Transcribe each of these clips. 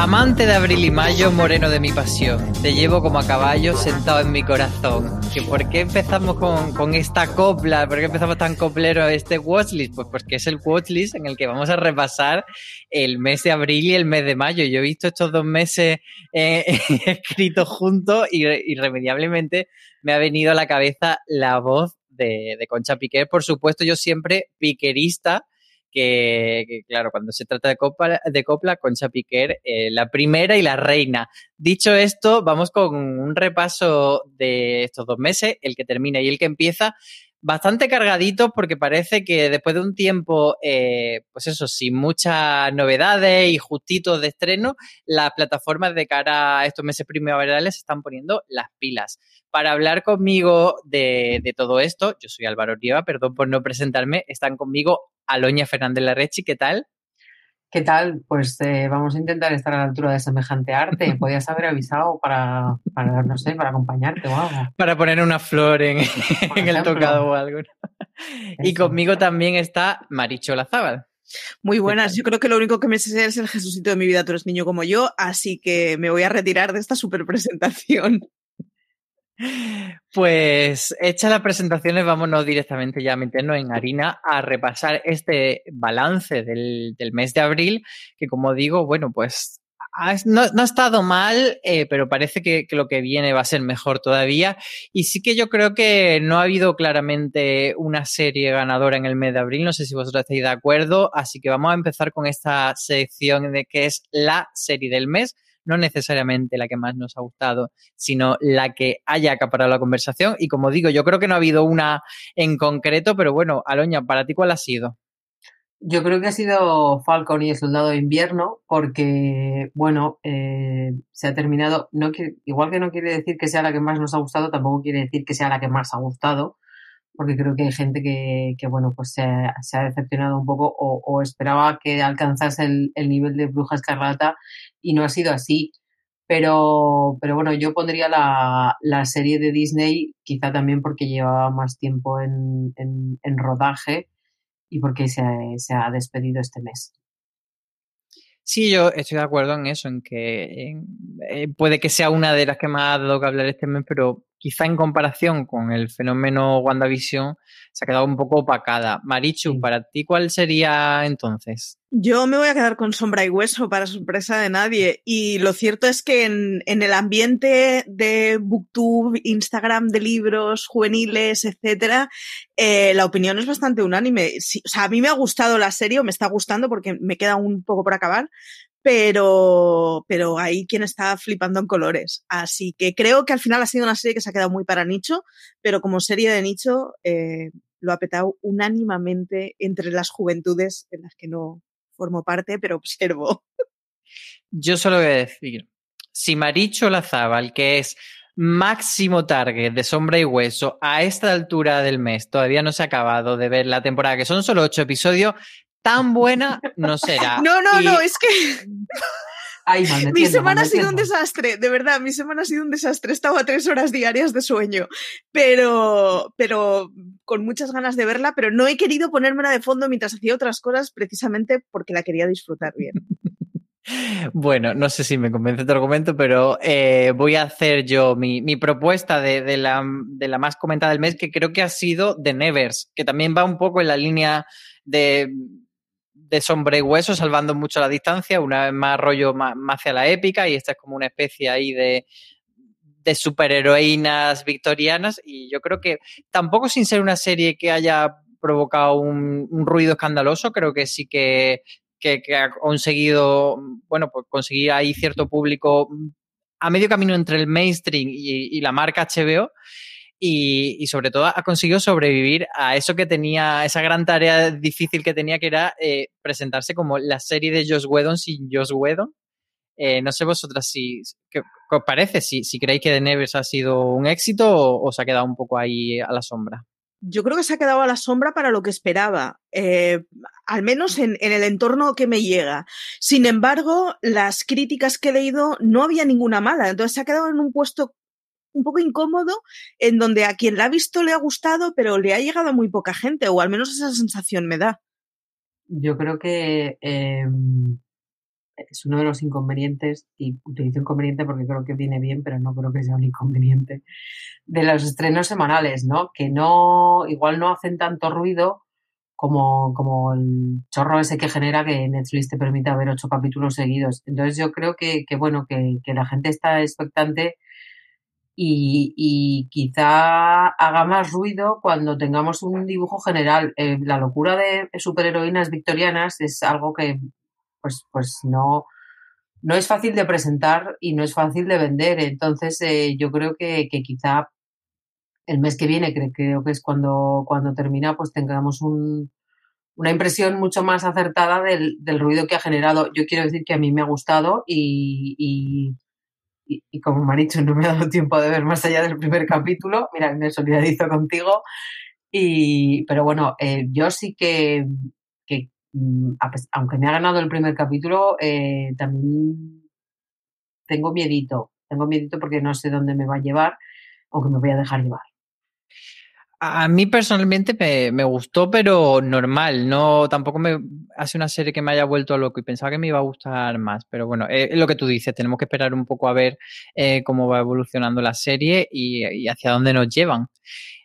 Amante de abril y mayo, moreno de mi pasión, te llevo como a caballo sentado en mi corazón. ¿Que ¿Por qué empezamos con, con esta copla? ¿Por qué empezamos tan coplero este watchlist? Pues porque es el watchlist en el que vamos a repasar el mes de abril y el mes de mayo. Yo he visto estos dos meses eh, escritos juntos y re- irremediablemente me ha venido a la cabeza la voz de, de Concha Piquer. Por supuesto, yo siempre piquerista que, que, claro, cuando se trata de copla, de copla Concha Piquer, eh, la primera y la reina. Dicho esto, vamos con un repaso de estos dos meses, el que termina y el que empieza, bastante cargaditos porque parece que después de un tiempo, eh, pues eso, sin muchas novedades y justitos de estreno, las plataformas de cara a estos meses primaverales están poniendo las pilas. Para hablar conmigo de, de todo esto, yo soy Álvaro Rieva, perdón por no presentarme, están conmigo Aloña Fernández Larrechi, ¿qué tal? ¿Qué tal? Pues eh, vamos a intentar estar a la altura de semejante arte. Podías haber avisado para, para no sé, para acompañarte o algo. Para poner una flor en, el tocado o algo. Y conmigo también está Maricho Lazábal. Muy buenas. Yo creo que lo único que me sé es el Jesucito de mi vida, tú eres niño como yo, así que me voy a retirar de esta super presentación. Pues hechas las presentaciones, vámonos directamente ya a meternos en harina a repasar este balance del, mes de abril, que como digo, bueno, pues no, no ha estado mal, eh, pero parece que, que lo que viene va a ser mejor todavía. Y sí que yo creo que no ha habido claramente una serie ganadora en el mes de abril, no sé si vosotros estáis de acuerdo, así que vamos a empezar con esta sección de que es la serie del mes no necesariamente la que más nos ha gustado, sino la que haya acaparado la conversación. Y como digo, yo creo que no ha habido una en concreto, pero bueno, Aloña, ¿para ti cuál ha sido? Yo creo que ha sido Falcon y el Soldado de Invierno, porque, bueno, eh, se ha terminado. No igual que no quiere decir que sea la que más nos ha gustado, tampoco quiere decir que sea la que más ha gustado, porque creo que hay gente que, bueno, pues se ha, decepcionado un poco o, esperaba que alcanzase el, el nivel de Bruja Escarlata y no ha sido así. Pero, pero bueno, yo pondría la, la serie de Disney, quizá también porque llevaba más tiempo en, en, rodaje y porque se, se ha despedido este mes. Sí, yo estoy de acuerdo en eso, en que eh, puede que sea una de las que más ha dado que hablar este mes, pero quizá en comparación con el fenómeno WandaVision se ha quedado un poco opacada. Marichu, para ti, ¿cuál sería entonces? Yo me voy a quedar con sombra y hueso para sorpresa de nadie. Y lo cierto es que en, en el ambiente de Booktube, Instagram de libros juveniles, etcétera, eh, la opinión es bastante unánime. Sí, o sea, a mí me ha gustado la serie, o me está gustando porque me queda un poco por acabar, pero, pero hay quien está flipando en colores. Así que creo que al final ha sido una serie que se ha quedado muy para nicho, pero como serie de nicho eh, lo ha petado unánimamente entre las juventudes en las que no formo parte, pero observo. Yo solo voy a decir, si Maricho Lazábal, que es máximo target de Sombra y Hueso, a esta altura del mes todavía no se ha acabado de ver la temporada, que son solo ocho episodios, tan buena no será. No, no, Y- no, es que Ay, mi semana ha sido un desastre, de verdad, mi semana ha sido un desastre. He estado a tres horas diarias de sueño, pero, pero con muchas ganas de verla, pero no he querido ponérmela de fondo mientras hacía otras cosas precisamente porque la quería disfrutar bien. Bueno, no sé si me convence tu argumento, pero eh, voy a hacer yo mi, mi propuesta de, de la, de la más comentada del mes, que creo que ha sido The Nevers, que también va un poco en la línea de, de sombra y hueso, salvando mucho la distancia, una vez más rollo más, hacia la épica, y esta es como una especie ahí de, de superheroínas victorianas, y yo creo que tampoco sin ser una serie que haya provocado un, ruido escandaloso, creo que sí que que, ha conseguido, bueno, pues conseguir ahí cierto público a medio camino entre el mainstream y la marca HBO. Y, sobre todo ha conseguido sobrevivir a eso que tenía, esa gran tarea difícil que tenía, que era eh, presentarse como la serie de Josh Whedon sin Josh Whedon. Eh, no sé vosotras si, ¿qué, qué os parece? Si, si creéis que The Nevers ha sido un éxito o, se ha quedado un poco ahí a la sombra. Yo creo que se ha quedado a la sombra para lo que esperaba, eh, al menos en, en, el entorno que me llega. Sin embargo, las críticas que he leído no había ninguna mala, entonces se ha quedado en un puesto un poco incómodo en donde a quien la ha visto le ha gustado, pero le ha llegado a muy poca gente, o al menos esa sensación me da. Yo creo que eh, es uno de los inconvenientes, y utilizo inconveniente porque creo que viene bien, pero no creo que sea un inconveniente, de los estrenos semanales, ¿no? Que no, igual no hacen tanto ruido como, como el chorro ese que genera que Netflix te permita ver ocho capítulos seguidos. Entonces yo creo que, que bueno, que, que la gente está expectante y, quizá haga más ruido cuando tengamos un dibujo general. Eh, la locura de superheroínas victorianas es algo que pues, pues no, no es fácil de presentar y no es fácil de vender. Entonces eh, yo creo que, que, quizá el mes que viene, creo, que es cuando, cuando termina, pues tengamos un, una impresión mucho más acertada del, del, ruido que ha generado. Yo quiero decir que a mí me ha gustado y y, como me ha dicho, no me ha dado tiempo de ver más allá del primer capítulo. Mira, me solidarizo contigo. Y, pero bueno, eh, yo sí que, que, mm, aunque me ha ganado el primer capítulo, eh, también tengo miedito. Tengo miedito porque no sé dónde me va a llevar, aunque me voy a dejar llevar. A mí personalmente me, me, gustó, pero normal. No, tampoco me hace una serie que me haya vuelto loco y pensaba que me iba a gustar más. Pero bueno, es lo que tú dices. Tenemos que esperar un poco a ver eh, cómo va evolucionando la serie y, hacia dónde nos llevan.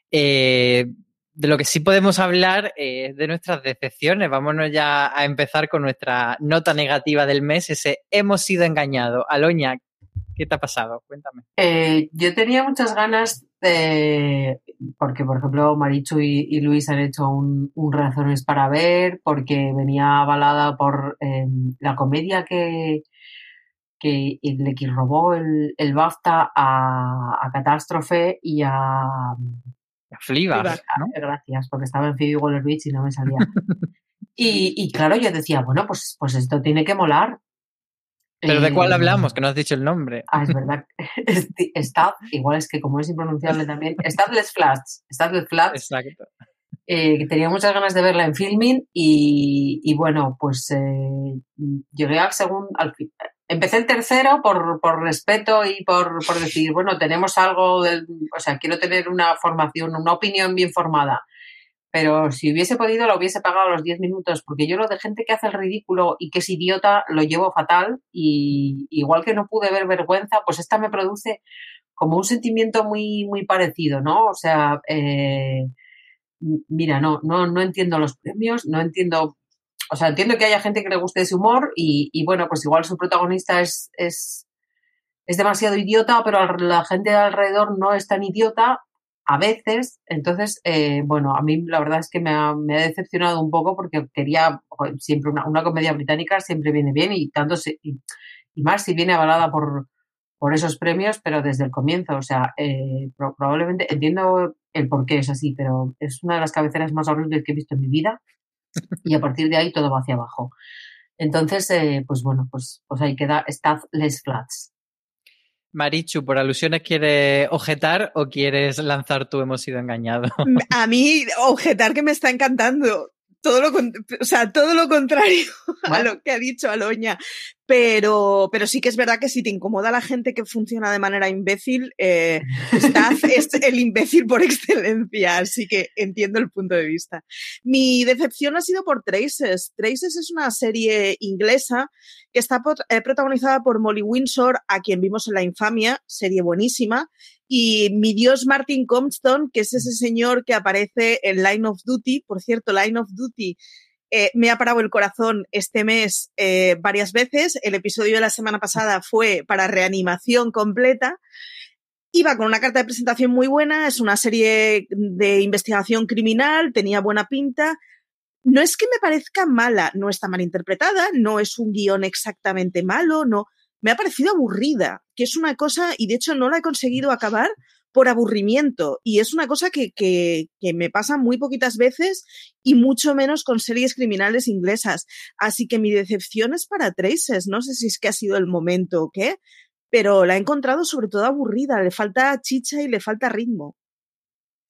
Eh, de lo que sí podemos hablar es eh, de nuestras decepciones. Vámonos ya a empezar con nuestra nota negativa del mes, ese hemos sido engañados. Aloña, ¿qué te ha pasado? Cuéntame. Eh, yo tenía muchas ganas de, porque por ejemplo Marichu y, y Luis han hecho un, un, Razones para ver, porque venía avalada por eh, la comedia que, que le que robó el, el BAFTA a, a, Catástrofe y a... A Fleabag, ¿no? Gracias, porque estaba en Phoebe Waller-Bridge y no me salía. y, y claro, yo decía, bueno, pues, pues esto tiene que molar, ¿Pero de cuál hablamos? Que no has dicho el nombre. Ah, es verdad. Igual es que como es impronunciable también. Stadless Flats. Stadless Flats. Exacto. Eh, que tenía muchas ganas de verla en filming y, y bueno, pues eh, llegué al segundo, al empecé el tercero por, por respeto y por, por, decir, bueno, tenemos algo, del, o sea, quiero tener una formación, una opinión bien formada pero si hubiese podido lo hubiese pagado los 10 minutos, porque yo lo de gente que hace el ridículo y que es idiota lo llevo fatal y igual que no pude ver vergüenza, pues esta me produce como un sentimiento muy, muy parecido, ¿no? O sea, eh, mira, no, no, no entiendo los premios, no entiendo, o sea, entiendo que haya gente que le guste ese humor y, y bueno, pues igual su protagonista es, es, es demasiado idiota, pero la gente de alrededor no es tan idiota a veces, entonces, eh, bueno, a mí la verdad es que me ha, decepcionado un poco porque quería siempre una, una, comedia británica siempre viene bien y tanto se, y, más si viene avalada por, por esos premios, pero desde el comienzo, o sea, eh, pro, probablemente entiendo el por qué es así, pero es una de las cabeceras más horribles que he visto en mi vida y a partir de ahí todo va hacia abajo. Entonces, eh, pues bueno, pues, pues ahí queda Staff Les Flats. Marichu, por alusiones, ¿quieres objetar o quieres lanzar tú hemos sido engañados? A mí, objetar que me está encantando. Todo lo, o sea, todo lo contrario a lo que ha dicho Aloña. Pero, pero sí que es verdad que si te incomoda la gente que funciona de manera imbécil, eh, Staz es el imbécil por excelencia, así que entiendo el punto de vista. Mi decepción ha sido por Traces. Traces es una serie inglesa que está eh, protagonizada por Molly Windsor, a quien vimos en La Infamia, serie buenísima, y mi dios Martin Compton, que es ese señor que aparece en Line of Duty. Por cierto, Line of Duty eh, me ha parado el corazón este mes eh, varias veces. El episodio de la semana pasada fue para reanimación completa. Iba con una carta de presentación muy buena, es una serie de investigación criminal, tenía buena pinta. No es que me parezca mala, no está mal interpretada, no es un guion exactamente malo, no. Me ha parecido aburrida, que es una cosa, y de hecho no la he conseguido acabar por aburrimiento. Y es una cosa que, que, que me pasa muy poquitas veces y mucho menos con series criminales inglesas. Así que mi decepción es para Traces. No sé si es que ha sido el momento o qué, pero la he encontrado sobre todo aburrida. Le falta chicha y le falta ritmo.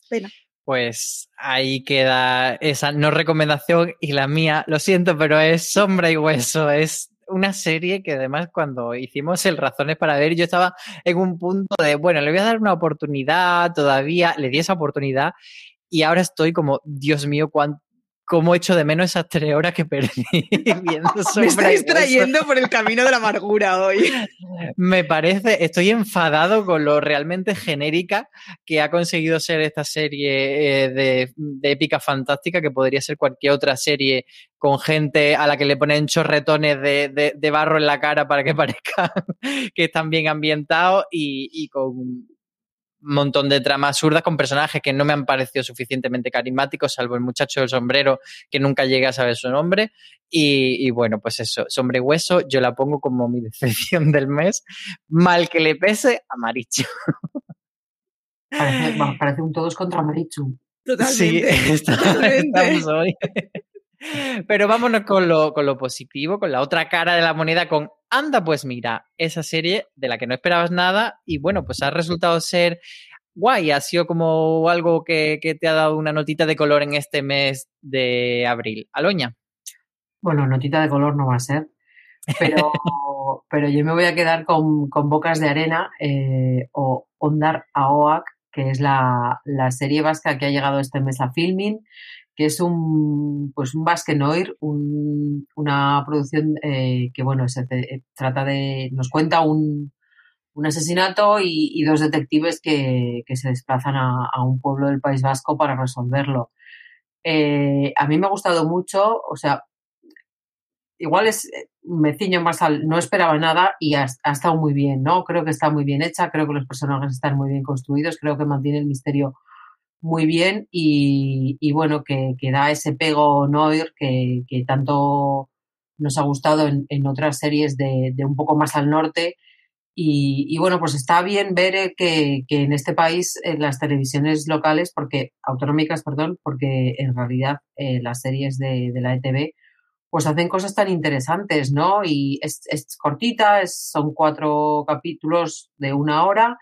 Pena. Pues ahí queda esa no recomendación y la mía, lo siento, pero es Sombra y Hueso, es una serie que además cuando hicimos el Razones para ver, yo estaba en un punto de, bueno, le voy a dar una oportunidad todavía, le di esa oportunidad y ahora estoy como, Dios mío, cuánto cómo echo de menos esas tres horas que perdí viendo Me Sombra y estáis trayendo por el camino de la amargura hoy. Me parece, estoy enfadado con lo realmente genérica que ha conseguido ser esta serie eh, de, de épica fantástica, que podría ser cualquier otra serie con gente a la que le ponen chorretones de, de- de barro en la cara para que parezcan que están bien ambientados y, y con montón de tramas absurdas con personajes que no me han parecido suficientemente carismáticos, salvo el muchacho del sombrero, que nunca llegué a saber su nombre. Y, y bueno, pues eso, Sombre y Hueso, yo la pongo como mi decepción del mes. Mal que le pese a Maricho. Parece, un todos contra Marichu. Sí, Totalmente. está- Totalmente. estamos hoy. Pero vámonos con lo, con lo positivo, con la otra cara de la moneda, con Anda, pues mira, esa serie de la que no esperabas nada y bueno, pues ha resultado ser guay, ha sido como algo que, que te ha dado una notita de color en este mes de abril. Aloña. Bueno, notita de color no va a ser, pero, pero yo me voy a quedar con, con Bocas de Arena eh, o Ondar Aoak, que es la, la serie vasca que ha llegado este mes a Filmin, que es un, pues un Basque Noir, un- una producción eh, que, bueno, se te- trata de, nos cuenta un, un asesinato y, dos detectives que, que se desplazan a, un pueblo del País Vasco para resolverlo. Eh, a mí me ha gustado mucho, o sea, igual es, eh, me ciño más al, no esperaba nada y ha estado muy bien, ¿no? Creo que está muy bien hecha, creo que los personajes están muy bien construidos, creo que mantiene el misterio muy bien y, bueno, que, da ese pego noir que, que tanto nos ha gustado en, otras series de, un poco más al norte. Y, bueno, pues está bien ver eh, que, en este país en las televisiones locales, porque autonómicas, perdón, porque en realidad eh, las series de, la ETV pues hacen cosas tan interesantes, ¿no? Y es, cortita, son cuatro capítulos de una hora,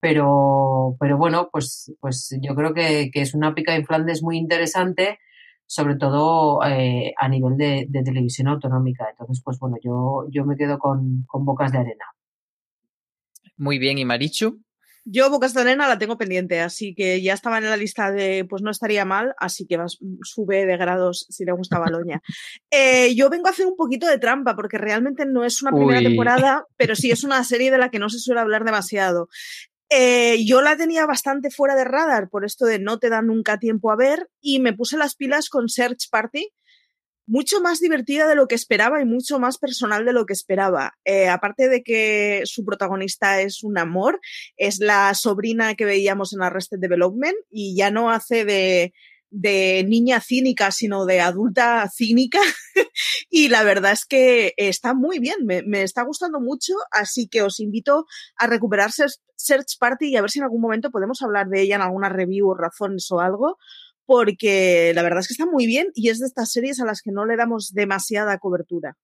pero, pero bueno, pues, pues yo creo que, que es una pica en Flandes muy interesante, sobre todo eh, a nivel de, de televisión autonómica. Entonces, pues bueno, yo, yo me quedo con, con Bocas de Arena. Muy bien, y Marichu. Yo Bocas de Arena la tengo pendiente, así que ya estaba en la lista de, pues no estaría mal, así que vas, sube de grados si le gusta Baloña. Eh, yo vengo a hacer un poquito de trampa, porque realmente no es una primera Uy. temporada, pero sí es una serie de la que no se suele hablar demasiado. Eh, yo la tenía bastante fuera de radar por esto de no te dan nunca tiempo a ver y me puse las pilas con Search Party, mucho más divertida de lo que esperaba y mucho más personal de lo que esperaba. Eh, aparte de que su protagonista es un amor, es la sobrina que veíamos en Arrested Development y ya no hace de, de niña cínica, sino de adulta cínica. y la verdad es que está muy bien, me, me está gustando mucho, así que os invito a recuperar Search- Party y a ver si en algún momento podemos hablar de ella en alguna review o razones o algo, porque la verdad es que está muy bien y es de estas series a las que no le damos demasiada cobertura.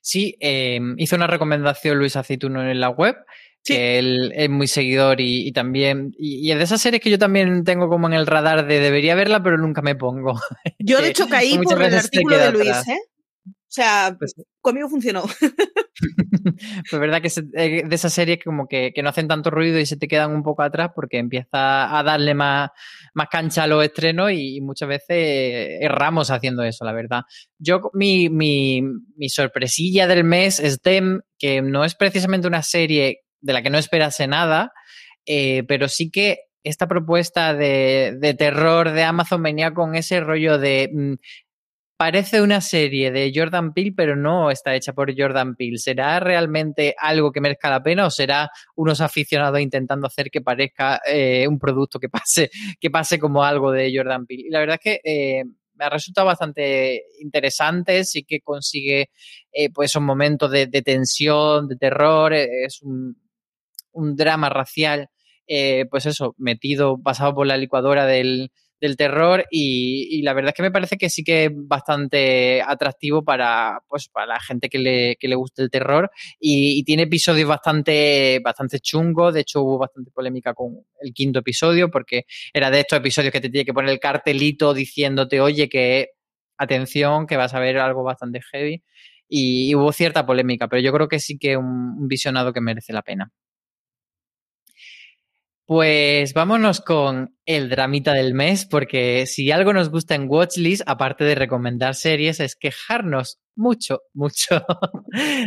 Sí, eh, hizo una recomendación Luis Aceituno en la web, Sí. que él es muy seguidor y, y también, y, y es de esas series que yo también tengo como en el radar de debería verla, pero nunca me pongo. Yo de hecho caí por el artículo de Luis, atrás. ¿eh? O sea, Pues- conmigo funcionó. Pues verdad que se- eh, de esas series como que, que no hacen tanto ruido y se te quedan un poco atrás porque empieza a darle más, más cancha a los estrenos y, muchas veces erramos haciendo eso, la verdad. Yo, mi, mi, mi sorpresilla del mes es Dem, que no es precisamente una serie de la que no esperase nada, eh, pero sí que esta propuesta de, terror de Amazon venía con ese rollo de mm, parece una serie de Jordan Peele, pero no está hecha por Jordan Peele. ¿Será realmente algo que merezca la pena o será unos aficionados intentando hacer que parezca eh, un producto que pase, que pase como algo de Jordan Peele? Y la verdad es que eh, me ha resultado bastante interesante, sí que consigue eh, pues esos momentos de, de tensión, de terror, es un, un drama racial eh, pues eso, metido, pasado por la licuadora del, del terror y, la verdad es que me parece que sí que es bastante atractivo para, pues, para la gente que le, que le guste el terror y, tiene episodios bastante, bastante chungos, de hecho hubo bastante polémica con el quinto episodio porque era de estos episodios que te tiene que poner el cartelito diciéndote, oye, que atención, que vas a ver algo bastante heavy y, hubo cierta polémica, pero yo creo que sí que un visionado que merece la pena. Pues vámonos con el dramita del mes, porque si algo nos gusta en Watchlist, aparte de recomendar series, es quejarnos mucho, mucho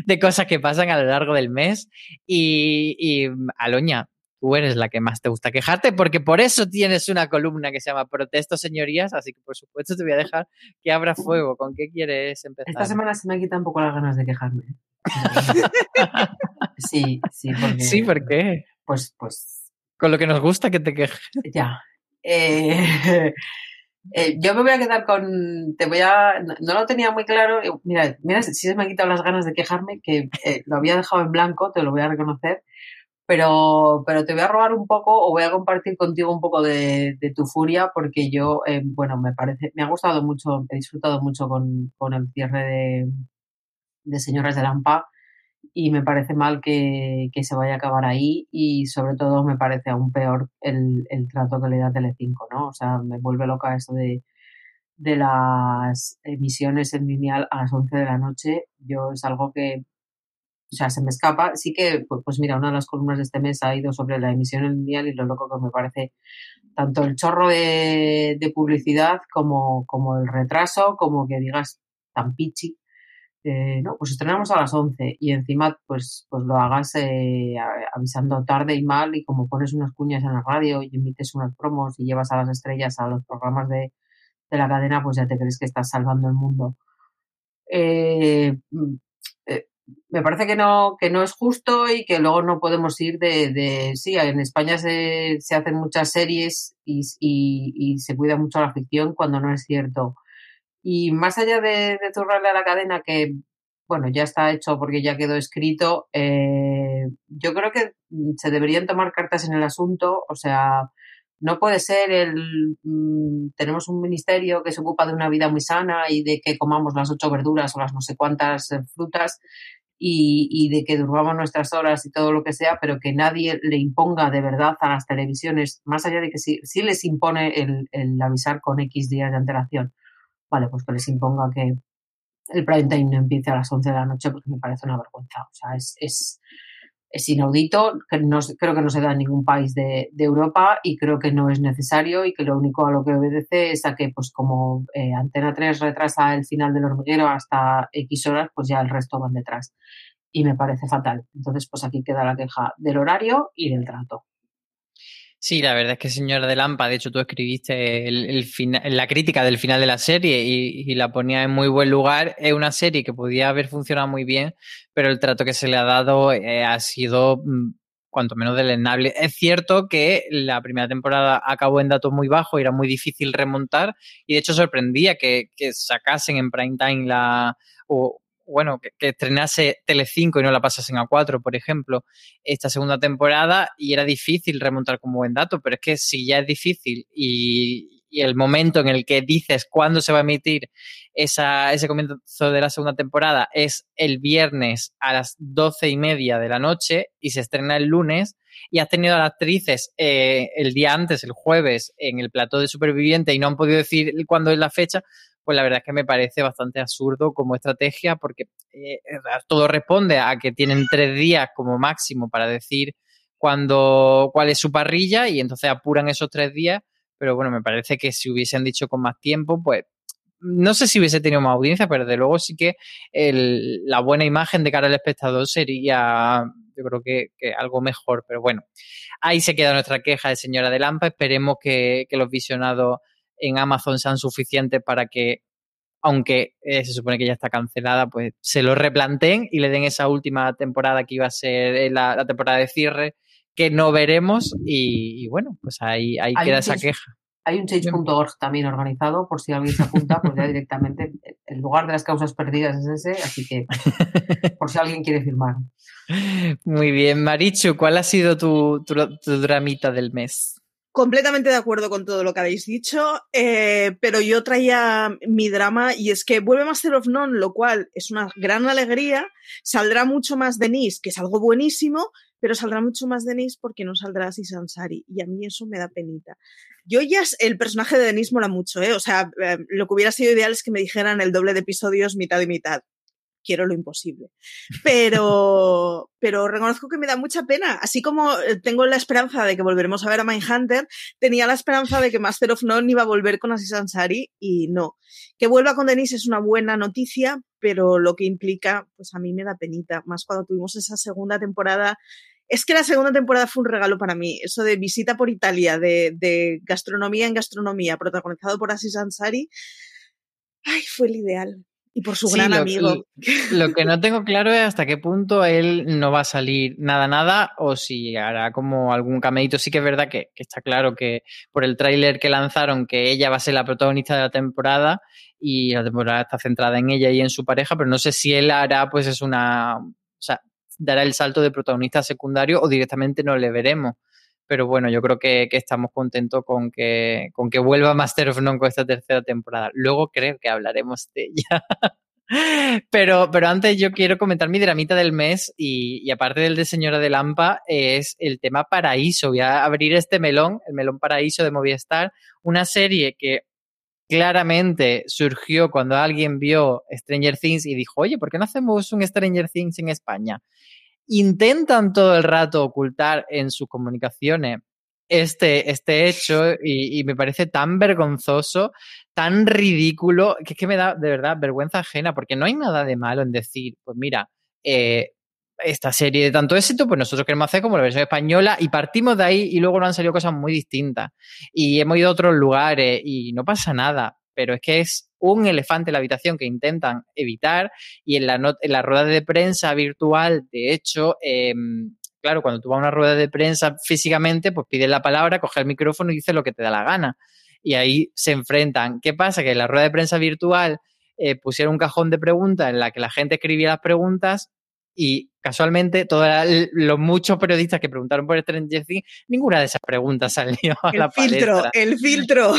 de cosas que pasan a lo largo del mes. Y, y Aloña, tú eres la que más te gusta quejarte, porque por eso tienes una columna que se llama Protesto, señorías, así que por supuesto te voy a dejar que abra fuego. ¿Con qué quieres empezar? Esta semana se me quita un poco las ganas de quejarme. sí, sí, porque... Sí, ¿por qué? Pues, pues con lo que nos gusta que te quejes. Ya. Eh, eh, yo me voy a quedar con. Te voy a. No lo tenía muy claro. Mira, mira si se me han quitado las ganas de quejarme, que eh, lo había dejado en blanco, te lo voy a reconocer. Pero, pero te voy a robar un poco o voy a compartir contigo un poco de, tu furia, porque yo, eh, bueno, me parece, me ha gustado mucho, he disfrutado mucho con, con el cierre de, de Señoras de Lampa y me parece mal que, que, se vaya a acabar ahí y sobre todo me parece aún peor el, el trato que le da Telecinco, ¿no? O sea, me vuelve loca eso de, de las emisiones en lineal a las 11 de la noche. Yo es algo que, o sea, se me escapa. Sí que, pues, pues mira, una de las columnas de este mes ha ido sobre la emisión en lineal y lo loco que me parece tanto el chorro de, de publicidad como, como el retraso, como que digas tan pichi eh, no, pues estrenamos a las 11 y encima pues, pues lo hagas eh, avisando tarde y mal y como pones unas cuñas en la radio y emites unas promos y llevas a las estrellas a los programas de, de la cadena, pues ya te crees que estás salvando el mundo. Eh, me parece que no, que no es justo y que luego no podemos ir de, de sí, en España se, se hacen muchas series y, y se cuida mucho la ficción cuando no es cierto y más allá de, de zurrarle a la cadena, que bueno, ya está hecho porque ya quedó escrito, eh, yo creo que se deberían tomar cartas en el asunto. O sea, no puede ser el. Mmm, tenemos un ministerio que se ocupa de una vida muy sana y de que comamos las ocho verduras o las no sé cuántas frutas y, y, de que durmamos nuestras horas y todo lo que sea, pero que nadie le imponga de verdad a las televisiones, más allá de que sí, sí les impone el, el avisar con X días de antelación vale, pues que les imponga que el prime time no empiece a las 11 de la noche porque me parece una vergüenza. O sea, es, es, es inaudito, que no, creo que no se da en ningún país de, Europa y creo que no es necesario y que lo único a lo que obedece es a que, pues como eh, Antena 3 retrasa el final del hormiguero hasta X horas, pues ya el resto van detrás. Y me parece fatal. Entonces, pues aquí queda la queja del horario y del trato. Sí, la verdad es que Señora de Lampa, de hecho tú escribiste la crítica del final de la serie y, la ponía en muy buen lugar. Es una serie que podía haber funcionado muy bien, pero el trato que se le ha dado eh, ha sido mm, cuanto menos delenable. Es cierto que la primera temporada acabó en datos muy bajos era muy difícil remontar y de hecho sorprendía que, que sacasen en prime time la... O, bueno, que, que, estrenase Telecinco y no la pasasen a 4, por ejemplo, esta segunda temporada y era difícil remontar como buen dato, pero es que si ya es difícil y, y el momento en el que dices cuándo se va a emitir esa, ese comienzo de la segunda temporada es el viernes a las doce y media de la noche y se estrena el lunes y has tenido a las actrices eh, el día antes, el jueves, en el plató de superviviente y no han podido decir cuándo es la fecha, pues la verdad es que me parece bastante absurdo como estrategia porque eh, todo responde a que tienen tres días como máximo para decir cuándo, cuál es su parrilla y entonces apuran esos tres días, pero bueno, me parece que si hubiesen dicho con más tiempo, pues no sé si hubiese tenido más audiencia, pero de luego sí que la buena imagen de cara al espectador sería, yo creo que, que, algo mejor, pero bueno, ahí se queda nuestra queja de señora de Lampa, esperemos que, que los visionados en Amazon sean suficientes para que, aunque eh, se supone que ya está cancelada, pues se lo replanteen y le den esa última temporada que iba a ser la, la temporada de cierre, que no veremos y, y bueno, pues ahí, ahí queda esa queja. Hay un change.org también organizado, por si alguien se apunta, pues ya directamente el lugar de las causas perdidas es ese, así que por si alguien quiere firmar. Muy bien, Marichu, ¿cuál ha sido tu, tu, tu dramita del mes? Completamente de acuerdo con todo lo que habéis dicho, eh, pero yo traía mi drama y es que vuelve Master of None, lo cual es una gran alegría. Saldrá mucho más Denise, que es algo buenísimo, pero saldrá mucho más Denise porque no saldrá así Sansari y a mí eso me da penita. Yo ya, el personaje de Denise mola mucho, ¿eh? O sea, eh, lo que hubiera sido ideal es que me dijeran el doble de episodios mitad y mitad quiero lo imposible. Pero, pero reconozco que me da mucha pena. Así como eh, tengo la esperanza de que volveremos a ver a Mindhunter, tenía la esperanza de que Master of None iba a volver con Aziz Ansari y no. Que vuelva con Denise es una buena noticia, pero lo que implica, pues a mí me da penita. Más cuando tuvimos esa segunda temporada es que la segunda temporada fue un regalo para mí. Eso de visita por Italia, de, de gastronomía en gastronomía, protagonizado por Aziz Ansari. Ay, fue el ideal y por su Sí, gran lo, amigo. lo que no tengo claro es hasta qué punto él no va a salir nada, nada, o si hará como algún cameíto. Sí que es verdad que, que está claro que por el tráiler que lanzaron que ella va a ser la protagonista de la temporada y la temporada está centrada en ella y en su pareja, pero no sé si él hará, pues es una. O sea, dará el salto de protagonista secundario o directamente no le veremos. Pero bueno, yo creo que, que estamos contentos con que, con que vuelva Master of None con esta tercera temporada. Luego creo que hablaremos de ella. Pero, pero antes yo quiero comentar mi dramita del mes y, y aparte del de Señora de Lampa es el tema Paraíso. Voy a abrir este melón, el melón Paraíso de Movistar, una serie que claramente surgió cuando alguien vio Stranger Things y dijo, oye, ¿por qué no hacemos un Stranger Things en España? Intentan todo el rato ocultar en sus comunicaciones este, este hecho y, me parece tan vergonzoso, tan ridículo, que es que me da de verdad vergüenza ajena, porque no hay nada de malo en decir, pues mira, eh, esta serie de tanto éxito, pues nosotros queremos hacer como la versión española y partimos de ahí y luego nos han salido cosas muy distintas. Y hemos ido a otros lugares y no pasa nada, pero es que es un elefante en la habitación que intentan evitar y en la, not- en la rueda de prensa virtual, de hecho, eh, claro, cuando tú vas a una rueda de prensa físicamente, pues pides la palabra, coges el micrófono y dices lo que te da la gana. Y ahí se enfrentan. ¿Qué pasa? Que en la rueda de prensa virtual eh, pusieron un cajón de preguntas en la que la gente escribía las preguntas y casualmente todos los muchos periodistas que preguntaron por Stranger Things, ninguna de esas preguntas salió a la El filtro, el filtro.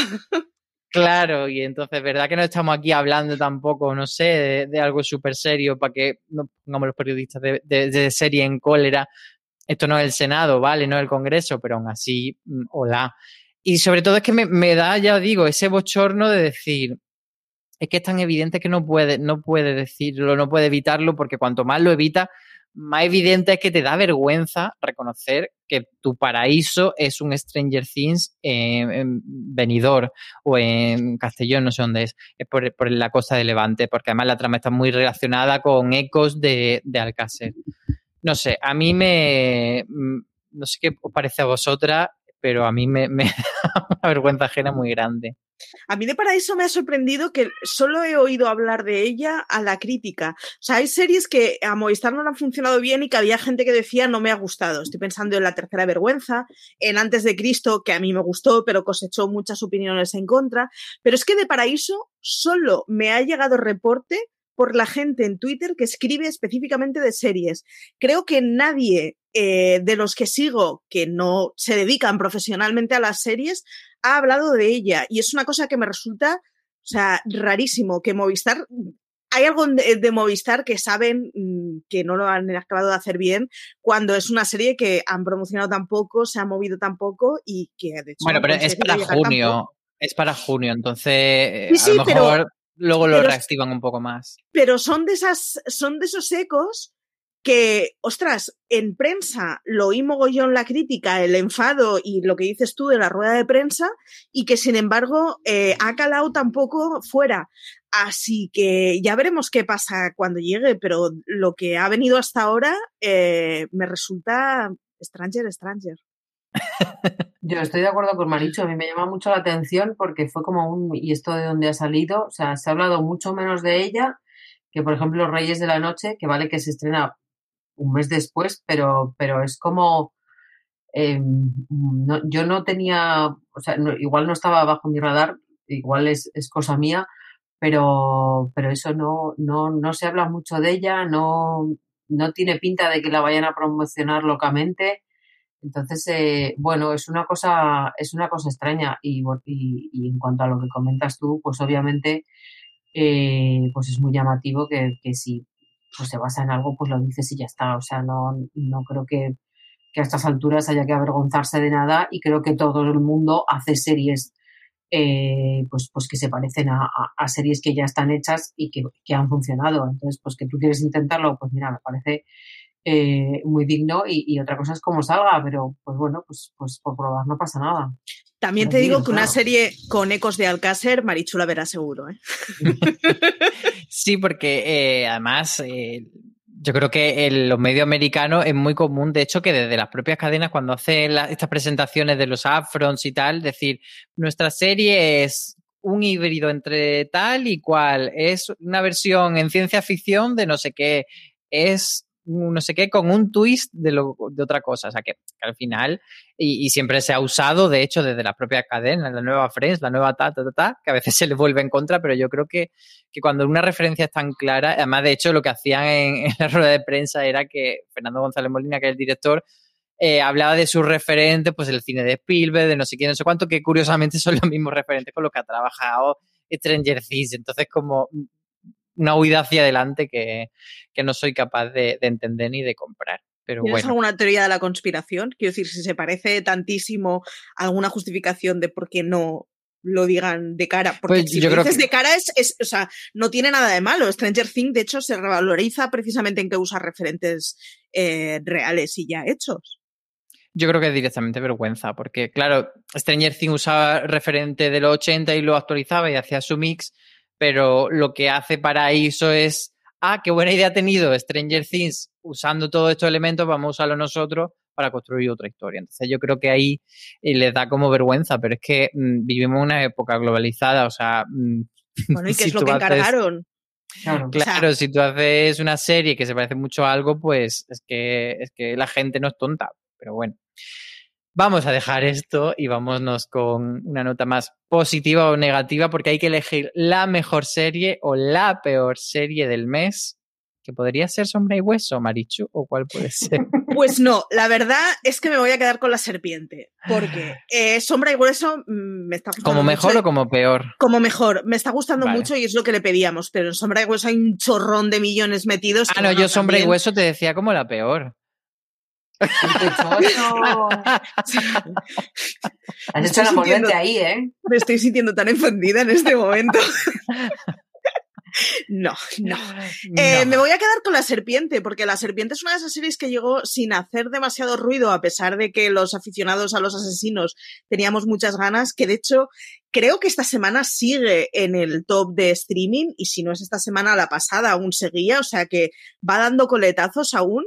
Claro, y entonces, ¿verdad que no estamos aquí hablando tampoco, no sé, de, de algo súper serio para que no pongamos los periodistas de, serie en cólera? Esto no es el Senado, ¿vale? No es el Congreso, pero aún así, mm, hola. Y sobre todo es que me, me da, ya digo, ese bochorno de decir, es que es tan evidente que no puede, no puede decirlo, no puede evitarlo, porque cuanto más lo evita, más evidente es que te da vergüenza reconocer que tu paraíso es un Stranger Things en, o en Castellón, no sé dónde es, es por, por la costa de Levante, porque además la trama está muy relacionada con ecos de, de Alcácer. No sé, a mí me. mm, No sé qué os parece a vosotras, pero a mí me, da una vergüenza ajena muy grande. A mí de Paraíso me ha sorprendido que solo he oído hablar de ella a la crítica. O sea, hay series que a Movistar no han funcionado bien y que había gente que decía no me ha gustado. Estoy pensando en La Tercera Vergüenza, en Antes de Cristo, que a mí me gustó, pero cosechó muchas opiniones en contra. Pero es que de Paraíso solo me ha llegado reporte por la gente en Twitter que escribe específicamente de series. Creo que nadie eh, de los que sigo que no se dedican profesionalmente a las series ha hablado de ella y es una cosa que me resulta, o sea, rarísimo que Movistar hay algo de, de Movistar que saben mm, que no lo han acabado de hacer bien cuando es una serie que han promocionado tan poco, se ha movido tan poco y que de hecho Bueno, no pero es para junio. Es para junio, entonces eh, Sí, sí, a lo pero- mejor luego lo pero- reactivan un poco más. pero son de esas, son de esos ecos que, ostras, en prensa lo oí mogollón la crítica, el enfado y lo que dices tú de la rueda de prensa, y que sin embargo eh, ha calado tampoco fuera. Así que ya veremos qué pasa cuando llegue, pero lo que ha venido hasta ahora eh, me resulta Stranger, Stranger. Yo estoy de acuerdo con Maricho, a mí me llama mucho la atención porque fue como un, ¿y esto de dónde ha salido? O sea, se ha hablado mucho menos de ella que, por ejemplo, Reyes de la Noche, que vale que se estrena un mes después, pero, pero es como eh, no- yo no tenía, o sea, no- igual no estaba bajo mi radar, igual es, es cosa mía, pero, pero eso no, no, no se habla mucho de ella, no, no tiene pinta de que la vayan a promocionar locamente. Entonces, eh, bueno, es una cosa, es una cosa extraña. Y, y, en cuanto a lo que comentas tú, pues obviamente, eh, pues es muy llamativo que, que pues se basa en algo, pues lo dices y ya está. O sea, no, no creo que, que a estas alturas haya que avergonzarse de nada y creo que todo el mundo hace series eh, pues, pues que se parecen a, series que ya están hechas y que, que han funcionado. Entonces, pues que tú quieres intentarlo, pues mira, me parece eh, muy digno y, y otra cosa es cómo salga, pero pues bueno, pues, pues por probar no pasa nada. También te digo que una serie con ecos de Alcácer, Marichu la verá seguro. ¿eh? Sí, porque eh, además eh, yo creo que en los medios americanos es muy común, de hecho, que desde las propias cadenas, cuando hacen la- estas presentaciones de los upfronts y tal, decir, nuestra serie es un híbrido entre tal y cual, es una versión en ciencia ficción de no sé qué, es no sé qué con un twist de, lo, de otra cosa, o sea que, al final, y, siempre se ha usado, de hecho, desde las propias cadenas, la nueva Friends, la nueva ta, ta, ta, ta, que a veces se le vuelve en contra, pero yo creo que que cuando una referencia es tan clara, además de hecho lo que hacían en, en la rueda de prensa era que Fernando González Molina, que es el director, eh, hablaba de sus referentes, pues el cine de Spielberg, de no sé quién, no sé cuánto, que curiosamente son los mismos referentes con los que ha trabajado Stranger Things. Entonces, como una huida hacia adelante que, que no soy capaz de, de entender ni de comprar. Pero ¿Tienes bueno. alguna teoría de la conspiración? Quiero decir, si se parece tantísimo a alguna justificación de por qué no lo digan de cara. Porque Pues si yo lo creo dices que- de cara, es, es- o sea, no tiene nada de malo. Stranger Things, de hecho, se revaloriza precisamente en que usa referentes eh, reales y ya hechos. Yo creo que es directamente vergüenza, porque claro, Stranger Things usaba referente de los 80 y lo actualizaba y hacía su mix, pero lo que hace Paraíso es, ah, qué buena idea ha tenido Stranger Things usando todos estos elementos, vamos a usarlo nosotros para construir otra historia. Entonces yo creo que ahí eh, les da como vergüenza, pero es que mm, vivimos una época globalizada, o sea... mm, Bueno, ¿y qué si es lo que haces- encargaron? Claro. Claro, si tú haces una serie que se parece mucho a algo, pues es que, es que la gente no es tonta. Pero bueno, vamos a dejar esto y vámonos con una nota más positiva o negativa, porque hay que elegir la mejor serie o la peor serie del mes, que podría ser Sombra y Hueso, Marichu, o cuál puede ser. Pues no, la verdad es que me voy a quedar con la serpiente, porque eh, Sombra y Hueso mm, me está gustando ¿Como mejor mucho. o como peor? Como mejor, me está gustando Vale. mucho y es lo que le pedíamos, pero en Sombra y Hueso hay un chorrón de millones metidos. Ah, no, yo Sombra y Hueso te decía como la peor. Has hecho la envolvente ahí, ¿eh? Me estoy sintiendo tan ofendida en este momento. No, no. Eh, No. Me voy a quedar con La Serpiente, porque La Serpiente es una de esas series que llegó sin hacer demasiado ruido, a pesar de que los aficionados a los asesinos teníamos muchas ganas, que de hecho creo que esta semana sigue en el top de streaming, y si no es esta semana, la pasada aún seguía, o sea que va dando coletazos aún.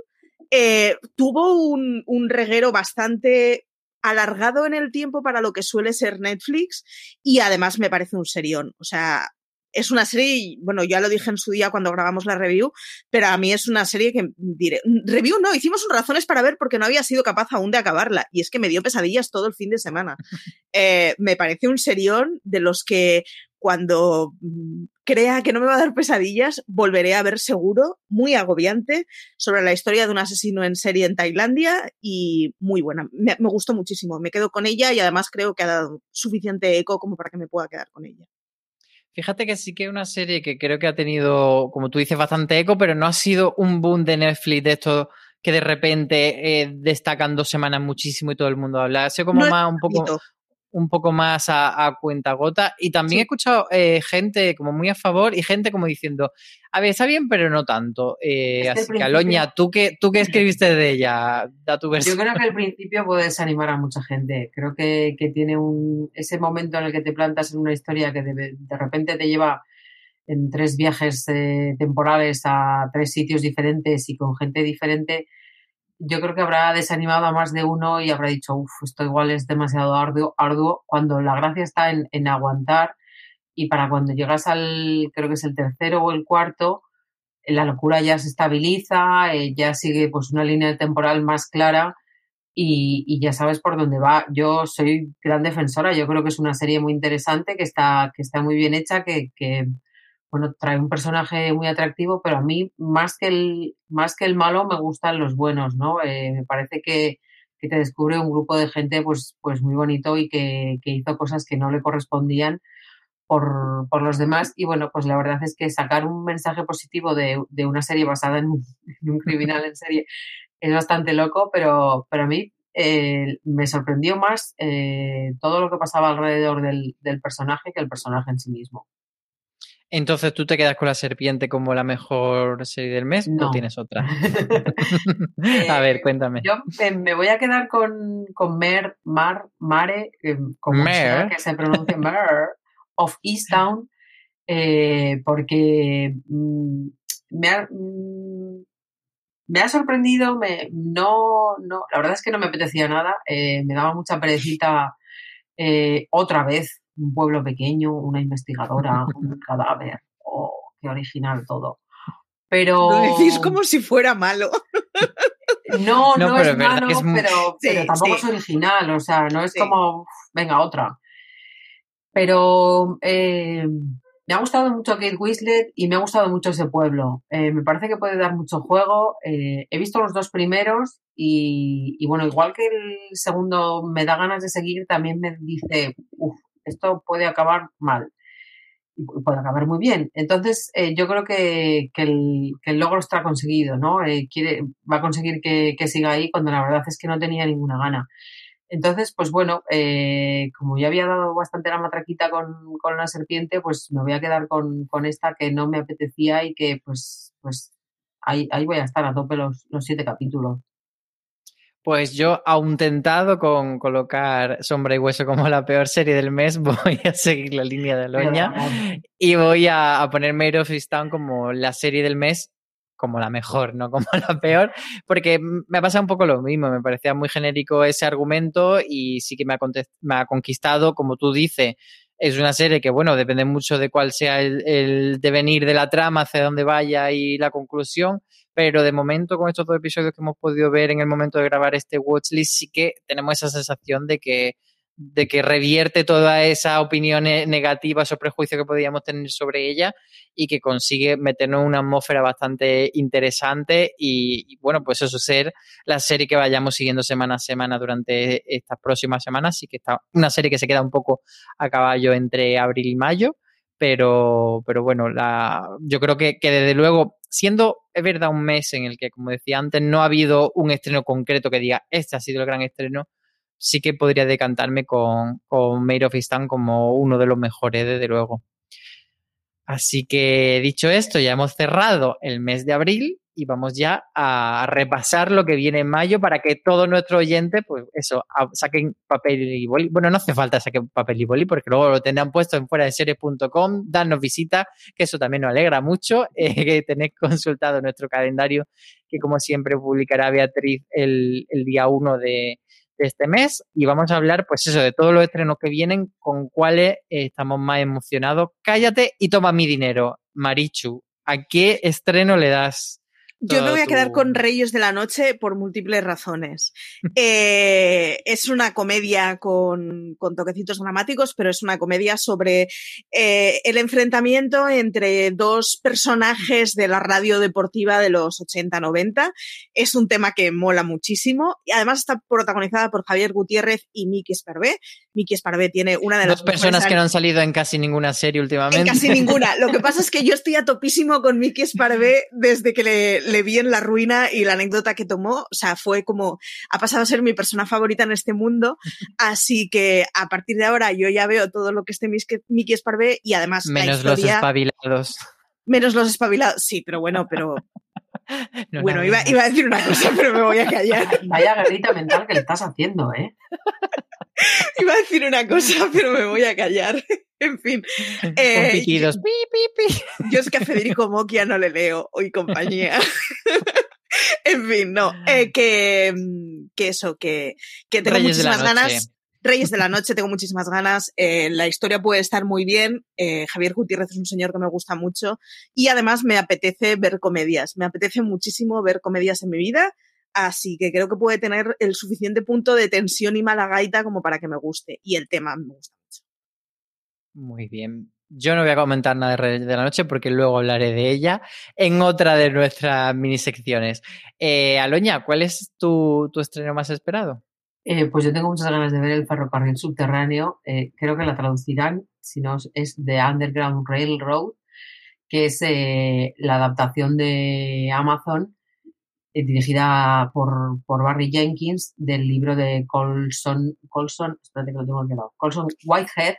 Eh, tuvo un, un reguero bastante alargado en el tiempo para lo que suele ser Netflix y además me parece un serión. O sea, es una serie, bueno, ya lo dije en su día cuando grabamos la review, pero a mí es una serie que diré, review no, hicimos un razones para ver porque no había sido capaz aún de acabarla y es que me dio pesadillas todo el fin de semana. Eh, me parece un serión de los que cuando mm, crea que no me va a dar pesadillas, volveré a ver seguro, muy agobiante, sobre la historia de un asesino en serie en Tailandia y muy buena. Me, me gustó muchísimo, me quedo con ella y además creo que ha dado suficiente eco como para que me pueda quedar con ella. Fíjate que sí que es una serie que creo que ha tenido, como tú dices, bastante eco, pero no ha sido un boom de Netflix de esto que de repente eh, destacan dos semanas muchísimo y todo el mundo habla. Ha sido como No más un poco. Un poco más a, a cuenta gota. Y también Sí. he escuchado eh, gente como muy a favor y gente como diciendo, a ver, está bien, pero no tanto. Eh, así que, Aloña, ¿tú qué, ¿tú qué escribiste de ella? Da tu Yo versión. creo que al principio puede desanimar a mucha gente. Creo que, que tiene un, ese momento en el que te plantas en una historia que de, de repente te lleva en tres viajes eh, temporales a tres sitios diferentes y con gente diferente. Yo creo que habrá desanimado a más de uno y habrá dicho, uff, esto igual es demasiado arduo, arduo, cuando la gracia está en, en aguantar y para cuando llegas al, creo que es el tercero o el cuarto, la locura ya se estabiliza, eh, ya sigue pues una línea temporal más clara y, y ya sabes por dónde va. Yo soy gran defensora, yo creo que es una serie muy interesante, que está, que está muy bien hecha, que bueno, trae un personaje muy atractivo, pero a mí más que el, más que el malo me gustan los buenos, ¿no? Eh, me parece que, que te descubre un grupo de gente pues, pues muy bonito y que, que hizo cosas que no le correspondían por, por los demás. Y bueno, pues la verdad es que sacar un mensaje positivo de, de una serie basada en un, criminal en serie es bastante loco, pero, pero a mí eh, me sorprendió más eh, todo lo que pasaba alrededor del, del personaje que el personaje en sí mismo. Entonces, ¿tú te quedas con la serpiente como la mejor serie del mes No. o tienes otra? Eh, a ver, cuéntame. Yo eh, me voy a quedar con, con Mer, Mar, Mare, eh, como Mer. sea que se pronuncia Mer, of Easttown, eh, porque mm, me, ha, mm, me ha sorprendido, me, no, no, la verdad es que no me apetecía nada, eh, me daba mucha perecita eh, otra vez, un pueblo pequeño, una investigadora, un cadáver, oh, qué original todo. Pero... Lo decís como si fuera malo. No, No, no, pero es malo, es pero, Sí, pero tampoco sí. es original, o sea, no es Sí. como, venga, otra. Pero eh, me ha gustado mucho Kate Winslet y me ha gustado mucho ese pueblo. Eh, me parece que puede dar mucho juego. Eh, he visto los dos primeros y, y bueno, igual que el segundo me da ganas de seguir, también me dice, uff, esto puede acabar mal. Y pu- puede acabar muy bien. Entonces, eh, yo creo que, que el, que el logro está conseguido, ¿no? Eh, quiere, va a conseguir que, que siga ahí cuando la verdad es que no tenía ninguna gana. Entonces, pues bueno, eh, como ya había dado bastante la matraquita con, con la serpiente, pues me voy a quedar con, con esta que no me apetecía y que pues, pues ahí, ahí voy a estar a tope los, los siete capítulos. Pues yo, aún tentado con colocar Sombra y Hueso como la peor serie del mes, voy a seguir la línea de Loña y voy a, a poner Made of como la serie del mes, como la mejor, no como la peor, porque me ha pasado un poco lo mismo, me parecía muy genérico ese argumento y sí que me ha, contest- me ha conquistado, como tú dices, es una serie que, bueno, depende mucho de cuál sea el, el devenir de la trama, hacia dónde vaya y la conclusión, pero de momento con estos dos episodios que hemos podido ver en el momento de grabar este watchlist sí que tenemos esa sensación de que de que revierte toda esa opinión eh, negativa o prejuicio que podíamos tener sobre ella y que consigue meternos en una atmósfera bastante interesante y, y, bueno, pues eso ser la serie que vayamos siguiendo semana a semana durante estas próximas semanas. Sí que está una serie que se queda un poco a caballo entre abril y mayo, pero, pero bueno, yo creo que, desde luego, siendo, es verdad, un mes en el que, como decía antes, no ha habido un estreno concreto que diga, este ha sido el gran estreno, sí que podría decantarme con, con Made of Easttown como uno de los mejores, desde luego. Así que dicho esto, ya hemos cerrado el mes de abril y vamos ya a repasar lo que viene en mayo para que todos nuestros oyentes, pues eso, saquen papel y boli. Bueno, no hace falta saquen papel y boli porque luego lo tendrán puesto en fuera de series.com, darnos visita, que eso también nos alegra mucho, eh, que tenéis consultado nuestro calendario, que como siempre publicará Beatriz el, día 1 de, este mes y vamos a hablar, pues eso, de todos los estrenos que vienen, con cuáles estamos más emocionados. Cállate y toma mi dinero, Marichu. ¿A qué estreno le das? Yo me voy a quedar con Reyes de la Noche por múltiples razones. Eh, es una comedia con, con toquecitos dramáticos, pero es una comedia sobre eh, el enfrentamiento entre dos personajes de la radio deportiva de los 80-90. Es un tema que mola muchísimo y además está protagonizada por Javier Gutiérrez y Miki Esparvé. Miki Esparvé tiene una de las Dos personas que no han salido en casi ninguna serie últimamente. en casi ninguna. Lo que pasa es que yo estoy a topísimo con Miki Esparvé desde que le, le vi en La Ruina y la anécdota que tomó. O sea, fue como, ha pasado a ser mi persona favorita en este mundo. Así que a partir de ahora yo ya veo todo lo que esté Miki Miki Esparvé y además la Menos los historia, espabilados. menos los espabilados. Sí, pero bueno, pero No, bueno, iba, iba a decir una cosa, pero me voy a callar. Vaya guerrita mental que le estás haciendo, ¿eh? Iba a decir una cosa, pero me voy a callar. En fin. Con Eh, piquidos. Pi, pi, pi. Yo es que a Federico Moquia no le leo hoy compañía. en fin, no. Eh, que, mm, que eso, que, que tengo Reyes muchísimas ganas. Reyes de la Noche, tengo muchísimas ganas. Eh, la historia puede estar muy bien. Eh, Javier Gutiérrez es un señor que me gusta mucho. Y además me apetece ver comedias. Me apetece muchísimo ver comedias en mi vida. Así que creo que puede tener el suficiente punto de tensión y mala gaita como para que me guste. Y el tema me gusta mucho. Muy bien. Yo no voy a comentar nada de Reyes de la Noche porque luego hablaré de ella en otra de nuestras minisecciones. Eh, Aloña, ¿cuál es tu, tu estreno más esperado? Eh, pues yo tengo muchas ganas de ver el ferrocarril subterráneo. eh, creo que la traducirán, si no es The Underground Railroad, que es eh, la adaptación de Amazon dirigida por, por Barry Jenkins del libro de Colson, Colson, espérate que lo tengo lado, Colson Whitehead,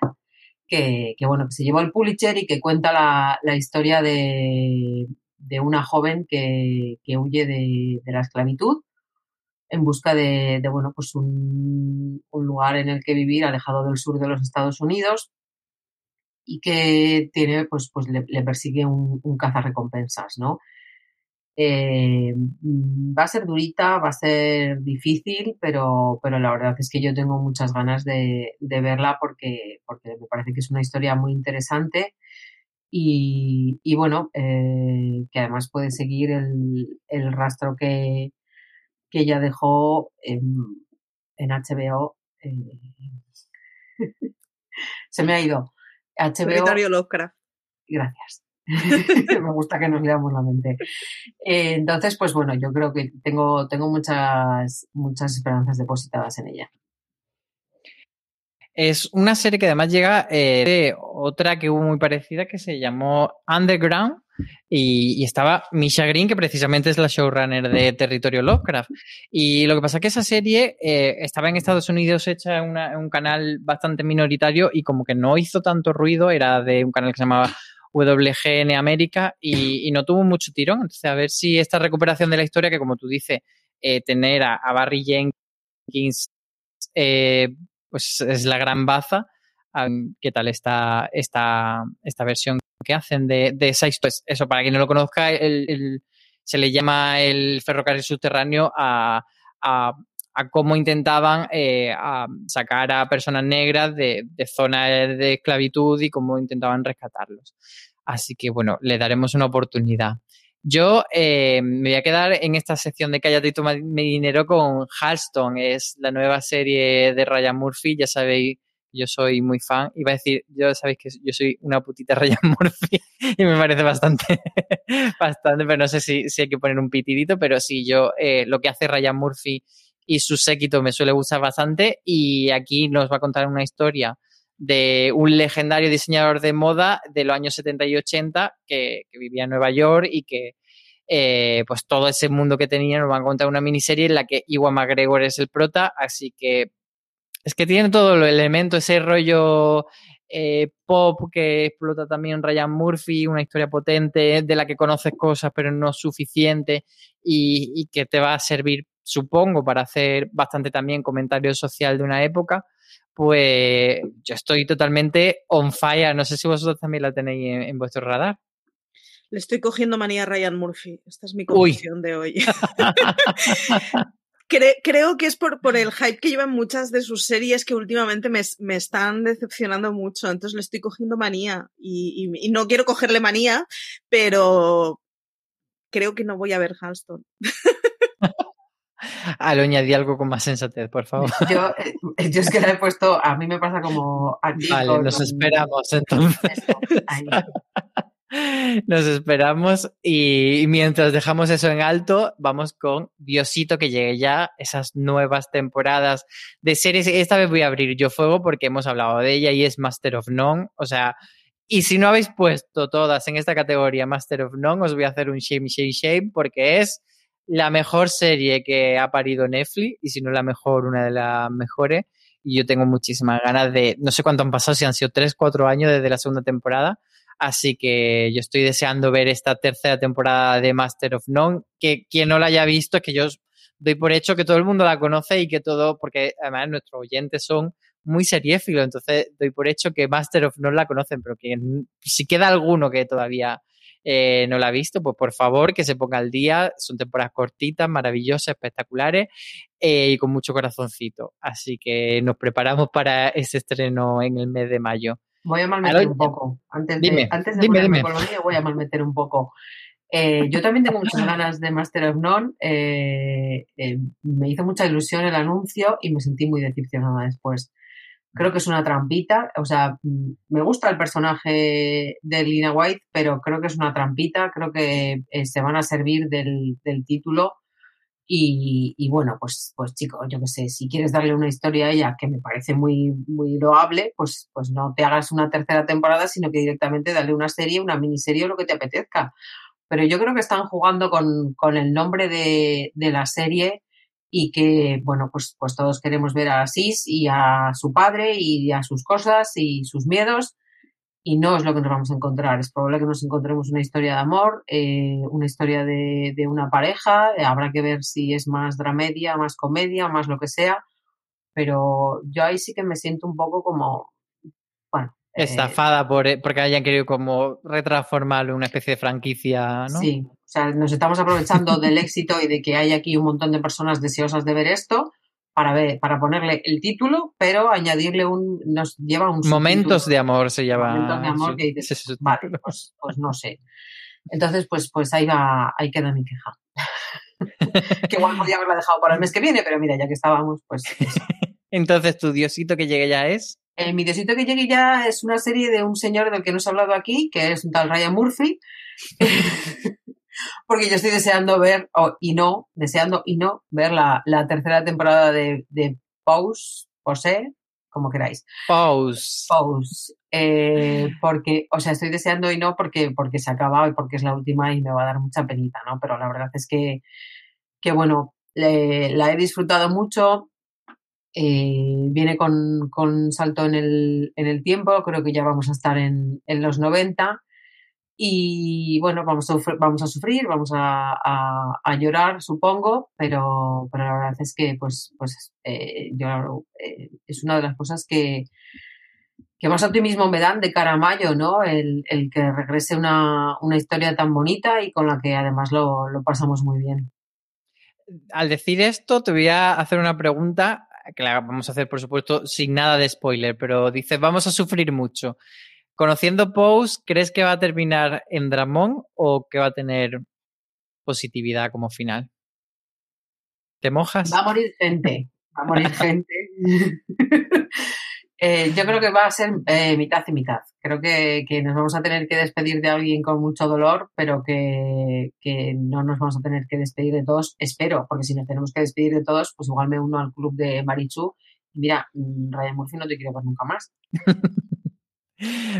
que, que, bueno, que se llevó el Pulitzer y que cuenta la, la historia de, de una joven que, que huye de, de la esclavitud en busca de, de, bueno, pues un, un, lugar en el que vivir alejado del sur de los Estados Unidos y que tiene, pues, pues le, le persigue un, un cazarrecompensas, ¿no? Eh, va a ser durita, va a ser difícil, pero, pero la verdad es que yo tengo muchas ganas de, de verla porque, porque me parece que es una historia muy interesante y, y bueno, eh, que además puede seguir el, el rastro que, que ella dejó en, en HBO. Eh, se me ha ido. HBO. Territorio Lovecraft. Gracias. me gusta que nos leamos la mente. Eh, entonces, pues bueno, yo creo que tengo, tengo muchas, muchas esperanzas depositadas en ella. Es una serie que además llega eh, de otra que hubo muy parecida que se llamó Underground y, estaba Misha Green, que precisamente es la showrunner de Territorio Lovecraft. Y lo que pasa es que esa serie eh, estaba en Estados Unidos hecha en, en un canal bastante minoritario y como que no hizo tanto ruido, era de un canal que se llamaba WGN América y, no tuvo mucho tirón. Entonces, a ver si esta recuperación de la historia, que como tú dices, eh, tener a, Barry Jenkins, eh, pues es la gran baza. Um, ¿Qué tal esta, esta, esta versión que hacen de, de esa historia? Pues eso, para quien no lo conozca, el, se le llama el ferrocarril subterráneo a, a cómo intentaban eh, sacar a personas negras de, de zonas de esclavitud y cómo intentaban rescatarlos. Así que bueno, le daremos una oportunidad. Yo eh, me voy a quedar en esta sección de Cállate y toma mi dinero con Halston. Es la nueva serie de Ryan Murphy. Ya sabéis, yo soy muy fan. Iba a decir, yo sabéis que yo soy una putita Ryan Murphy y me parece bastante, bastante, pero no sé si, si hay que poner un pitidito, pero sí, yo eh, lo que hace Ryan Murphy y su séquito me suele gustar bastante y aquí nos va a contar una historia de un legendario diseñador de moda de los años 70 y 80 que, vivía en Nueva York y que eh, pues todo ese mundo que tenía nos va a contar una miniserie en la que Iwan McGregor es el prota, así que es que tiene todo el elemento, ese rollo eh, pop que explota también Ryan Murphy, una historia potente de la que conoces cosas pero no suficiente y, y que te va a servir supongo, para hacer bastante también comentario social de una época, pues yo estoy totalmente on fire. No sé si vosotros también la tenéis en, en vuestro radar. Le estoy cogiendo manía a Ryan Murphy. Esta es mi conclusión de hoy. Cre creo que es por, por, el hype que llevan muchas de sus series que últimamente me, me están decepcionando mucho. Entonces le estoy cogiendo manía. Y, y, y, no quiero cogerle manía, pero creo que no voy a ver Halston. Aloña, di algo con más sensatez, por favor. Yo, eh, yo es que la he puesto, a mí me pasa como... Vale, nos con... esperamos entonces. Nos esperamos y mientras dejamos eso en alto, vamos con Diosito que llegue ya, esas nuevas temporadas de series. Esta vez voy a abrir yo fuego porque hemos hablado de ella y es Master of None. O sea, y si no habéis puesto todas en esta categoría Master of None, os voy a hacer un shame, shame, shame porque es la mejor serie que ha parido Netflix y si no la mejor, una de las mejores. Y yo tengo muchísimas ganas de, no sé cuánto han pasado, si han sido tres, cuatro años desde la segunda temporada. Así que yo estoy deseando ver esta tercera temporada de Master of None. Que quien no la haya visto, es que yo doy por hecho que todo el mundo la conoce y que todo, porque además nuestros oyentes son muy seriéfilos, entonces doy por hecho que Master of None la conocen, pero que si queda alguno que todavía eh, no la ha visto, pues por favor que se ponga al día. Son temporadas cortitas, maravillosas, espectaculares eh, y con mucho corazoncito. Así que nos preparamos para ese estreno en el mes de mayo. Voy a malmeter un poco. Antes de, antes de dime, dime. con voy a malmeter un poco. Eh, yo también tengo muchas ganas de Master of None. Eh, eh, me hizo mucha ilusión el anuncio y me sentí muy decepcionada después. Creo que es una trampita. O sea, mm, me gusta el personaje de Lina White, pero creo que es una trampita. Creo que eh, se van a servir del, del título. Y, y bueno, pues, pues chicos, yo qué sé, si quieres darle una historia a ella que me parece muy, muy loable, pues, pues no te hagas una tercera temporada, sino que directamente dale una serie, una miniserie o lo que te apetezca. Pero yo creo que están jugando con, con el nombre de, de la serie y que, bueno, pues, pues todos queremos ver a Sis y a su padre y a sus cosas y sus miedos y no es lo que nos vamos a encontrar. Es probable que nos encontremos una historia de amor, eh, una historia de, de una pareja, eh, habrá que ver si es más dramedia, más comedia, más lo que sea, pero yo ahí sí que me siento un poco como, bueno, eh, Estafada por, porque hayan querido como retransformarlo en una especie de franquicia, ¿no? Sí, sea, nos estamos aprovechando del éxito y de que hay aquí un montón de personas deseosas de ver esto para ver, para ponerle el título, pero añadirle un, nos lleva un Momentos de amor se llama. Momentos de amor que dices, Vale, pues, pues no sé. Entonces, pues, pues ahí va, ahí queda mi queja. que igual podía haberla dejado para el mes que viene, pero mira, ya que estábamos, pues eso. Entonces, tu diosito que llegue ya es. El Mi Diosito que llegue ya es una serie de un señor del que no se ha hablado aquí, que es un tal Ryan Murphy. Porque yo estoy deseando ver, o- y no, deseando y no, ver la, la tercera temporada de, de Pose, Pose, como queráis. Pause. Pose. Eh, porque, o sea, estoy deseando y no porque, porque se acaba y porque es la última y me va a dar mucha penita, ¿no? Pero la verdad es que, que bueno, le- la he disfrutado mucho. eh, viene con, con salto en el, en el tiempo, creo que ya vamos a estar en, en los 90. Y bueno, vamos a, vamos a sufrir, vamos a, a- a llorar, supongo, pero, pero la verdad es que pues, pues eh, yo, eh, es una de las cosas que, que más optimismo me dan de cara a mayo, ¿no? El, el que regrese una, una historia tan bonita y con la que además lo, lo pasamos muy bien. Al decir esto, te voy a hacer una pregunta que la vamos a hacer, por supuesto, sin nada de spoiler, pero dices, vamos a sufrir mucho. Conociendo Pose, ¿crees que va a terminar en Dramón o que va a tener positividad como final? ¿Te mojas? Va a morir gente, va a morir gente. Eh, yo creo que va a ser eh, mitad y mitad. Creo que, que nos vamos a tener que despedir de alguien con mucho dolor, pero que, que no nos vamos a tener que despedir de todos. Espero, porque si nos tenemos que despedir de todos, pues igual me uno al club de Marichu. Mira, mm, Ryan Murphy no te quiero ver nunca más.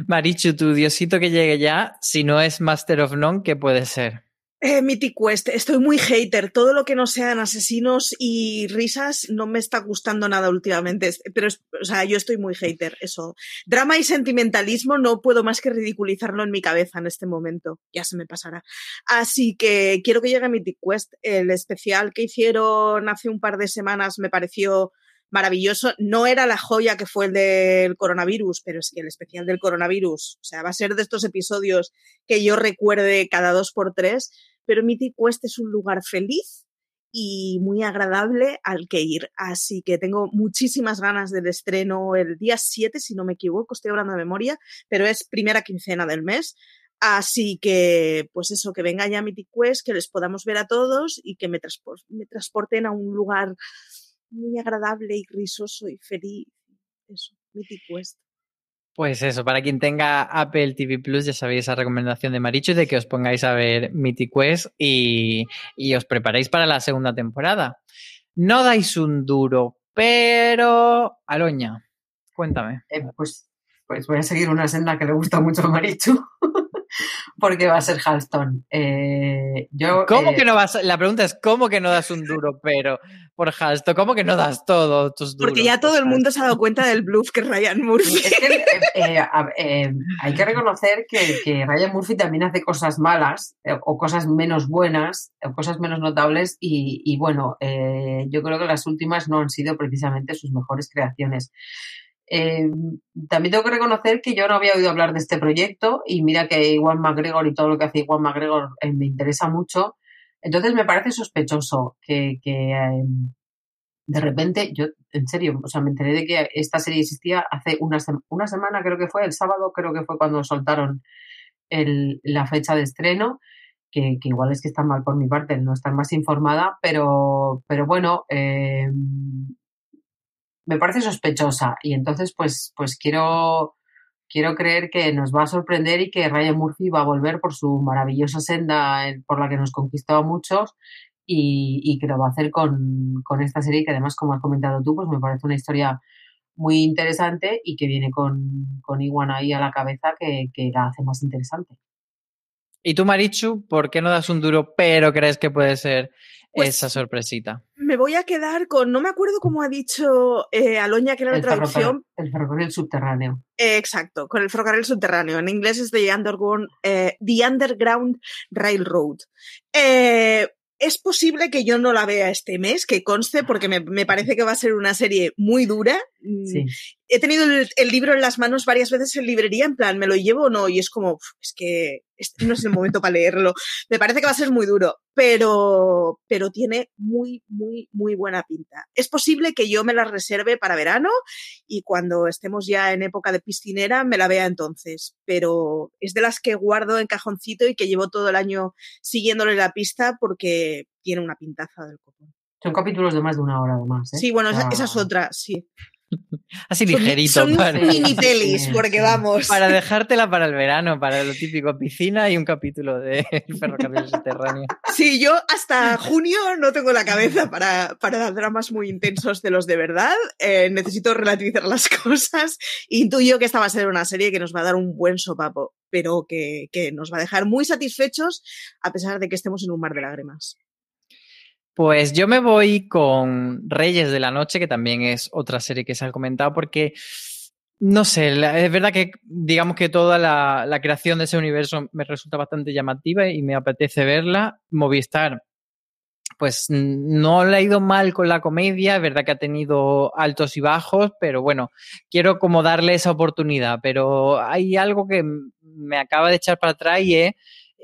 Marichu, tu diosito que llegue ya, si no es Master of None, ¿qué puede ser? Eh, Mythic Quest, estoy muy hater. Todo lo que no sean asesinos y risas no me está gustando nada últimamente. Pero, o sea, yo estoy muy hater, eso. Drama y sentimentalismo no puedo más que ridiculizarlo en mi cabeza en este momento. Ya se me pasará. Así que quiero que llegue Mythic Quest. El especial que hicieron hace un par de semanas me pareció maravilloso. No era la joya que fue el del coronavirus, pero es que el especial del coronavirus, o sea, va a ser de estos episodios que yo recuerde cada dos por tres pero Mythic Quest es un lugar feliz y muy agradable al que ir. Así que tengo muchísimas ganas del estreno el día 7, si no me equivoco, estoy hablando de memoria, pero es primera quincena del mes. Así que, pues eso, que venga ya Mythic Quest, que les podamos ver a todos y que me, me transporten a un lugar muy agradable y risoso y feliz. Eso, Mythic Quest. Pues eso, para quien tenga Apple TV Plus, ya sabéis esa recomendación de Marichu de que os pongáis a ver Mythic Quest y, y os preparéis para la segunda temporada. No dais un duro, pero. Aloña, cuéntame. Eh, pues, pues voy a seguir una senda que le gusta mucho a Marichu, porque va a ser Halston. Eh, yo, ¿Cómo eh, que no vas? La pregunta es: ¿cómo que no das un duro, pero por Halsto? ¿Cómo que no das todo tus duros? Porque ya todo el mundo se ha dado cuenta del bluff que es Ryan Murphy. Es que eh, eh, eh, hay que reconocer que, que Ryan Murphy también hace cosas malas eh, o cosas menos buenas o cosas menos notables y, y bueno, eh, yo creo que las últimas no han sido precisamente sus mejores creaciones. Eh, también tengo que reconocer que yo no había oído hablar de este proyecto y mira que Iwan McGregor y todo lo que hace Iwan McGregor eh, me interesa mucho. Entonces me parece sospechoso que, eh, de repente, yo, en serio, o sea, me enteré de que esta serie existía hace una, sema- una semana, creo que fue, el sábado, creo que fue cuando soltaron el- la fecha de estreno. que, igual es que está mal por mi parte no estar más informada, pero, pero bueno, eh, me parece sospechosa y entonces pues, pues quiero, quiero creer que nos va a sorprender y que Ryan Murphy va a volver por su maravillosa senda eh, por la que nos conquistó a muchos y, que lo va a hacer con, con esta serie que además, como has comentado tú, pues me parece una historia muy interesante y que viene con, con Iwan ahí a la cabeza que, que la hace más interesante. Y tú, Marichu, ¿por qué no das un duro, pero crees que puede ser Pues- esa sorpresita? Me voy a quedar con, no me acuerdo cómo ha dicho eh, Aloña, que era la traducción. el ferrocarril subterráneo. Eh, exacto, con el ferrocarril subterráneo. En inglés es The Underground, eh, The Underground Railroad. Eh, es posible que yo no la vea este mes, que conste, porque me, me parece que va a ser una serie muy dura. Mm, Sí. He tenido el, el libro en las manos varias veces en librería, en plan, ¿me lo llevo o no? Y es como, es que este no es el momento para leerlo. Me parece que va a ser muy duro, pero, pero tiene muy, muy, muy buena pinta. Es posible que yo me la reserve para verano y cuando estemos ya en época de piscinera me la vea entonces, pero es de las que guardo en cajoncito y que llevo todo el año siguiéndole la pista porque tiene una pintaza del copón. Son capítulos de más de una hora además. ¿eh? Sí, bueno, esa, Ah, esa es otra, sí. Así ligerito, Son, para, mini pelis, porque vamos. para dejártela para el verano, para lo típico, piscina y un capítulo de ferrocarril subterráneo. Sí, yo hasta junio no tengo la cabeza para, para dramas muy intensos de los de verdad. Eh, necesito relativizar las cosas. Intuyo que esta va a ser una serie que nos va a dar un buen sopapo, pero que, que nos va a dejar muy satisfechos a pesar de que estemos en un mar de lágrimas. Pues yo me voy con Reyes de la Noche, que también es otra serie que se ha comentado, porque no sé, la- es verdad que digamos que toda la, creación de ese universo me resulta bastante llamativa y me apetece verla. Movistar, pues no le ha ido mal con la comedia, es verdad que ha tenido altos y bajos, pero bueno, quiero como darle esa oportunidad, pero hay algo que me acaba de echar para atrás y es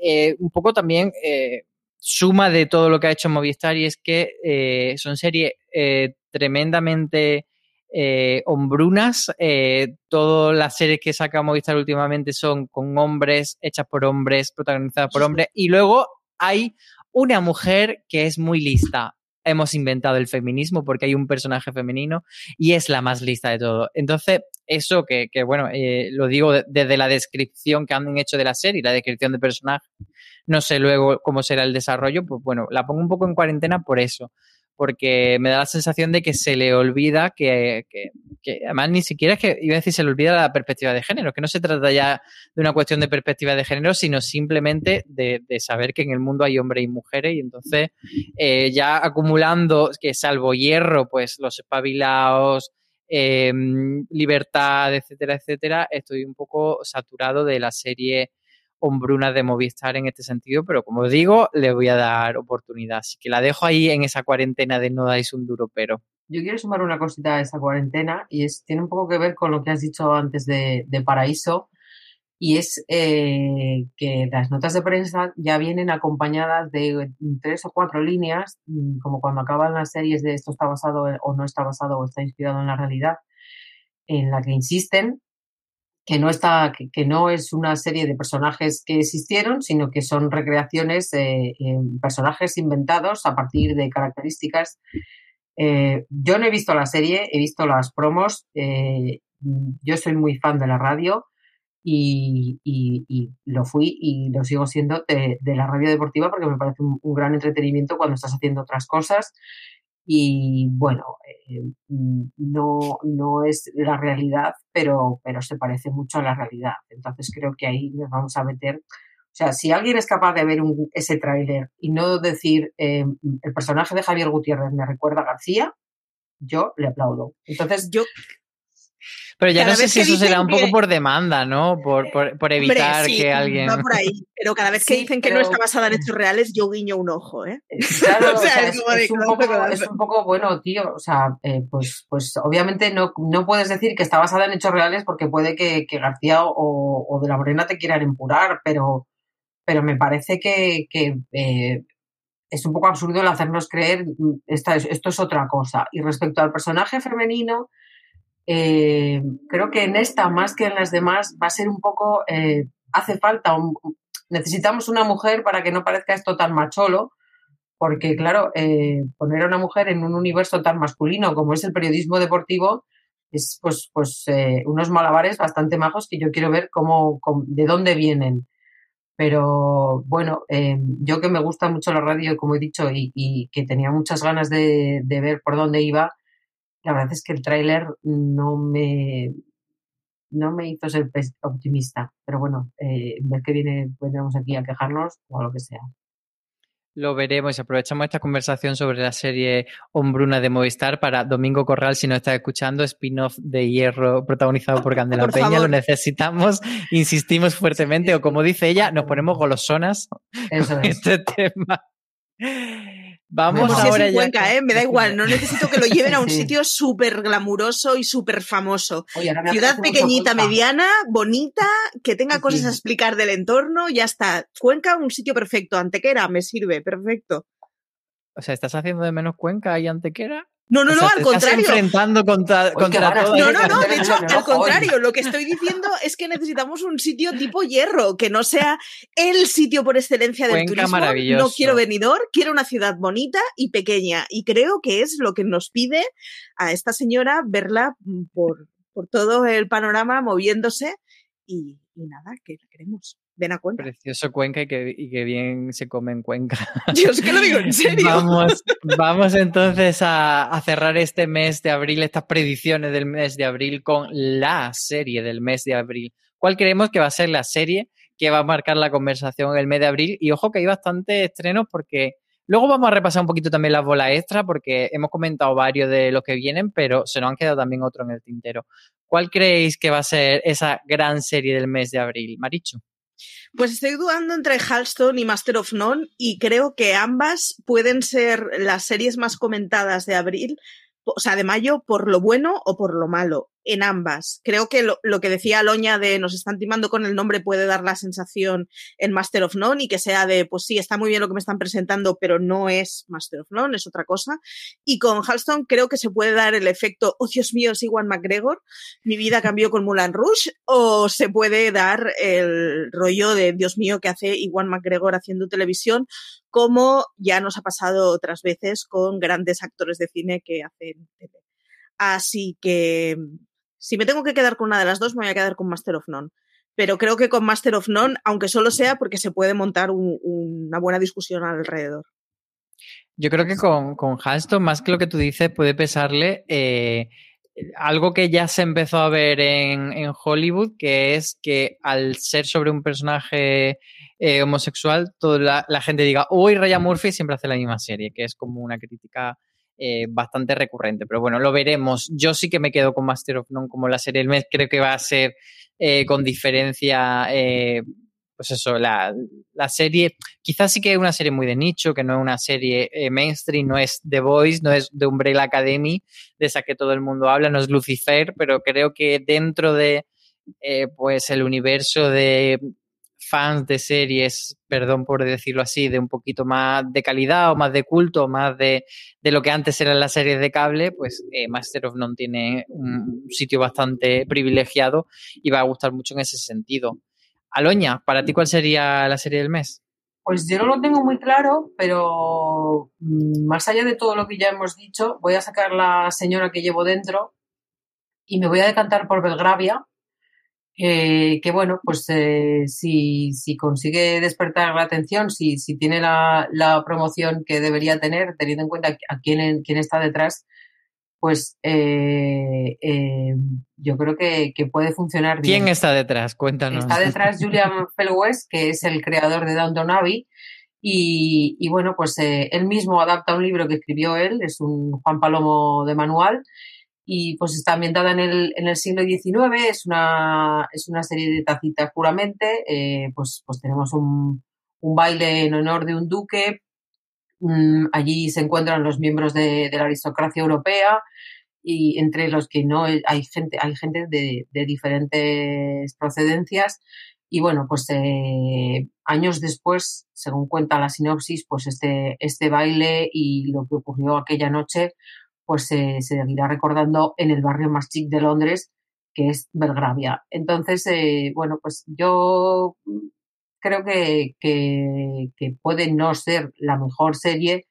eh, un poco también eh, suma de todo lo que ha hecho Movistar y es que eh, son series eh, tremendamente eh, hombrunas. Eh, todas las series que saca Movistar últimamente son con hombres, hechas por hombres, protagonizadas por hombres. Y luego hay una mujer que es muy lista. Hemos inventado el feminismo porque hay un personaje femenino y es la más lista de todo. Entonces, eso que, que bueno, eh, lo digo de- desde la descripción que han hecho de la serie, la descripción de personaje, no sé luego cómo será el desarrollo, pues bueno, la pongo un poco en cuarentena por eso, porque me da la sensación de que se le olvida que, además ni siquiera es que, iba a decir, se le olvida la perspectiva de género, que no se trata ya de una cuestión de perspectiva de género, sino simplemente de, de saber que en el mundo hay hombres y mujeres y entonces eh, ya acumulando, que salvo hierro, pues los espabilados, eh, libertad, etcétera, etcétera, estoy un poco saturado de la serie hombrunas de Movistar en este sentido, pero como digo, le voy a dar oportunidad. Así que la dejo ahí en esa cuarentena de no dais un duro pero. Yo quiero sumar una cosita a esa cuarentena y es, tiene un poco que ver con lo que has dicho antes de, de Paraíso y es eh, que las notas de prensa ya vienen acompañadas de tres o cuatro líneas, mm, como cuando acaban las series de esto está basado o no está basado o está inspirado en la realidad, en la que insisten que no está, que, que no es una serie de personajes que existieron, sino que son recreaciones eh, personajes inventados a partir de características eh, yo no he visto la serie, he visto las promos. eh, yo soy muy fan de la radio y, y- y lo fui y lo sigo siendo de, de la radio deportiva porque me parece un, un gran entretenimiento cuando estás haciendo otras cosas. Y bueno, eh, no, no es la realidad, pero, pero se parece mucho a la realidad. Entonces creo que ahí nos vamos a meter o sea, si alguien es capaz de ver un- ese tráiler y no decir eh, el personaje de Javier Gutiérrez me recuerda a García, yo le aplaudo. Entonces, Yo, Pero ya Cada no sé si eso será un poco que- por demanda, ¿no? Por, por, por evitar hombre, sí, que alguien. va por ahí. Pero cada vez que Sí, dicen que pero- no está basada en hechos reales, yo guiño un ojo, ¿eh? eh, claro, O o sea, sea, es un poco, es un poco bueno, tío. O sea, eh, pues, pues obviamente no, no puedes decir que está basada en hechos reales porque puede que, que García o, o de la Morena te quieran empurar, pero, pero me parece que, que eh, es un poco absurdo el hacernos creer mm, esta es- esto es otra cosa. Y respecto al personaje femenino, eh, creo que en esta, más que en las demás, va a ser un poco, eh, hace falta un- necesitamos una mujer para que no parezca esto tan macholo, porque claro, eh, poner a una mujer en un universo tan masculino como es el periodismo deportivo es pues, pues eh, unos malabares bastante majos que yo quiero ver cómo, de dónde vienen. Pero bueno, yo que me gusta mucho la radio, como he dicho, y, y que tenía muchas ganas de, de ver por dónde iba, la verdad es que el tráiler no me, no me hizo ser optimista. Pero bueno, eh, ver que viene, vendremos aquí a quejarnos o a lo que sea. Lo veremos y aprovechamos esta conversación sobre la serie Hombruna de Movistar para Domingo Corral, si nos está escuchando, spin-off de Hierro protagonizado por Candela Por Peña. Lo necesitamos, insistimos fuertemente, o como dice ella, nos ponemos golosonas Eso con es. este tema. Vamos Bueno, Pues si es ahora en ya. Cuenca, ¿eh? Me da igual, no necesito que lo lleven a un Sí. sitio súper glamuroso y súper famoso. Oye, ahora Ciudad pequeñita, mediana, bonita, que tenga Sí, cosas a explicar del entorno, ya está. Cuenca, un sitio perfecto. Antequera, me sirve, perfecto. O sea, ¿estás haciendo de menos Cuenca y Antequera? No, no, O sea, no, te al estás contrario. enfrentando contra, contra todas No, no, no, de hecho, al contrario, lo que estoy diciendo es que necesitamos un sitio tipo hierro, que no sea el sitio por excelencia del Cuenca turismo. No quiero Benidorm, quiero una ciudad bonita y pequeña. Y creo que es lo que nos pide a esta señora verla mm, por, por todo el panorama moviéndose y, y nada, que la queremos. Ven a Cuenca. Precioso Cuenca y que, y que bien se come en Cuenca. Yo es que lo digo en serio. Vamos, vamos entonces a, a cerrar este mes de abril, estas predicciones del mes de abril con la serie del mes de abril. ¿Cuál creemos que va a ser la serie que va a marcar la conversación en el mes de abril? Y ojo que hay bastantes estrenos porque luego vamos a repasar un poquito también las bolas extra porque hemos comentado varios de los que vienen, pero se nos han quedado también otros en el tintero. ¿Cuál creéis que va a ser esa gran serie del mes de abril? Marichu. Pues estoy dudando entre Halston y Master of None y creo que ambas pueden ser las series más comentadas de abril, o sea, de mayo, por lo bueno o por lo malo, en ambas. Creo que lo, que decía Aloña de nos están timando con el nombre puede dar la sensación en Master of None y que sea de, pues sí, está muy bien lo que me están presentando, pero no es Master of None, es otra cosa. Y con Halston creo que se puede dar el efecto, oh Dios mío, es Iwan McGregor, mi vida cambió con Mulan Rush, o se puede dar el rollo de Dios mío que hace Iwan McGregor haciendo televisión, como ya nos ha pasado otras veces con grandes actores de cine que hacen tele. Así que si me tengo que quedar con una de las dos, me voy a quedar con Master of None. Pero creo que con Master of None, aunque solo sea porque se puede montar un- una buena discusión alrededor. Yo creo que con, con Halston, más que lo que tú dices, puede pesarle eh, algo que ya se empezó a ver en, en Hollywood, que es que al ser sobre un personaje eh, homosexual, toda la, la gente diga, uy, Ryan Murphy siempre hace la misma serie, que es como una crítica eh, bastante recurrente. Pero bueno, lo veremos. Yo sí que me quedo con Master of None como la serie del mes. Creo que va a ser eh, con diferencia, eh, pues eso, la, la serie quizás sí que es una serie muy de nicho, que no es una serie mainstream, no es The Voice, no es de Umbrella Academy, de esa que todo el mundo habla, no es Lucifer, pero creo que dentro de pues el universo de fans de series, perdón por decirlo así, de un poquito más de calidad o más de culto, más de, de lo que antes eran las series de cable, pues eh, Master of None tiene un sitio bastante privilegiado y va a gustar mucho en ese sentido. Aloña, ¿para ti cuál sería la serie del mes? Pues yo no lo tengo muy claro, pero mm, más allá de todo lo que ya hemos dicho, voy a sacar la señora que llevo dentro y me voy a decantar por Belgravia, eh, que bueno, pues eh, si, si consigue despertar la atención, si, si tiene la, la promoción que debería tener, teniendo en cuenta a quién, quién está detrás, pues eh, yo creo que, que puede funcionar bien. ¿Quién está detrás? Cuéntanos. Está detrás Julian Fellows, que es el creador de Downton Abbey. Y, y bueno, pues él mismo adapta un libro que escribió él, es un Juan Palomo de manual, y pues está ambientada en el, en el siglo XIX, es una, es una serie de tacitas puramente, eh, pues, pues tenemos un, un baile en honor de un duque, mm, allí se encuentran los miembros de, de la aristocracia europea, y entre los que no hay gente, hay gente de, de diferentes procedencias. Y bueno, pues eh, años después, según cuenta la sinopsis, pues este, este baile y lo que ocurrió aquella noche, pues se seguirá recordando en el barrio más chic de Londres, que es Belgravia. Entonces, eh, bueno, pues yo creo que, que, puede no ser la mejor serie,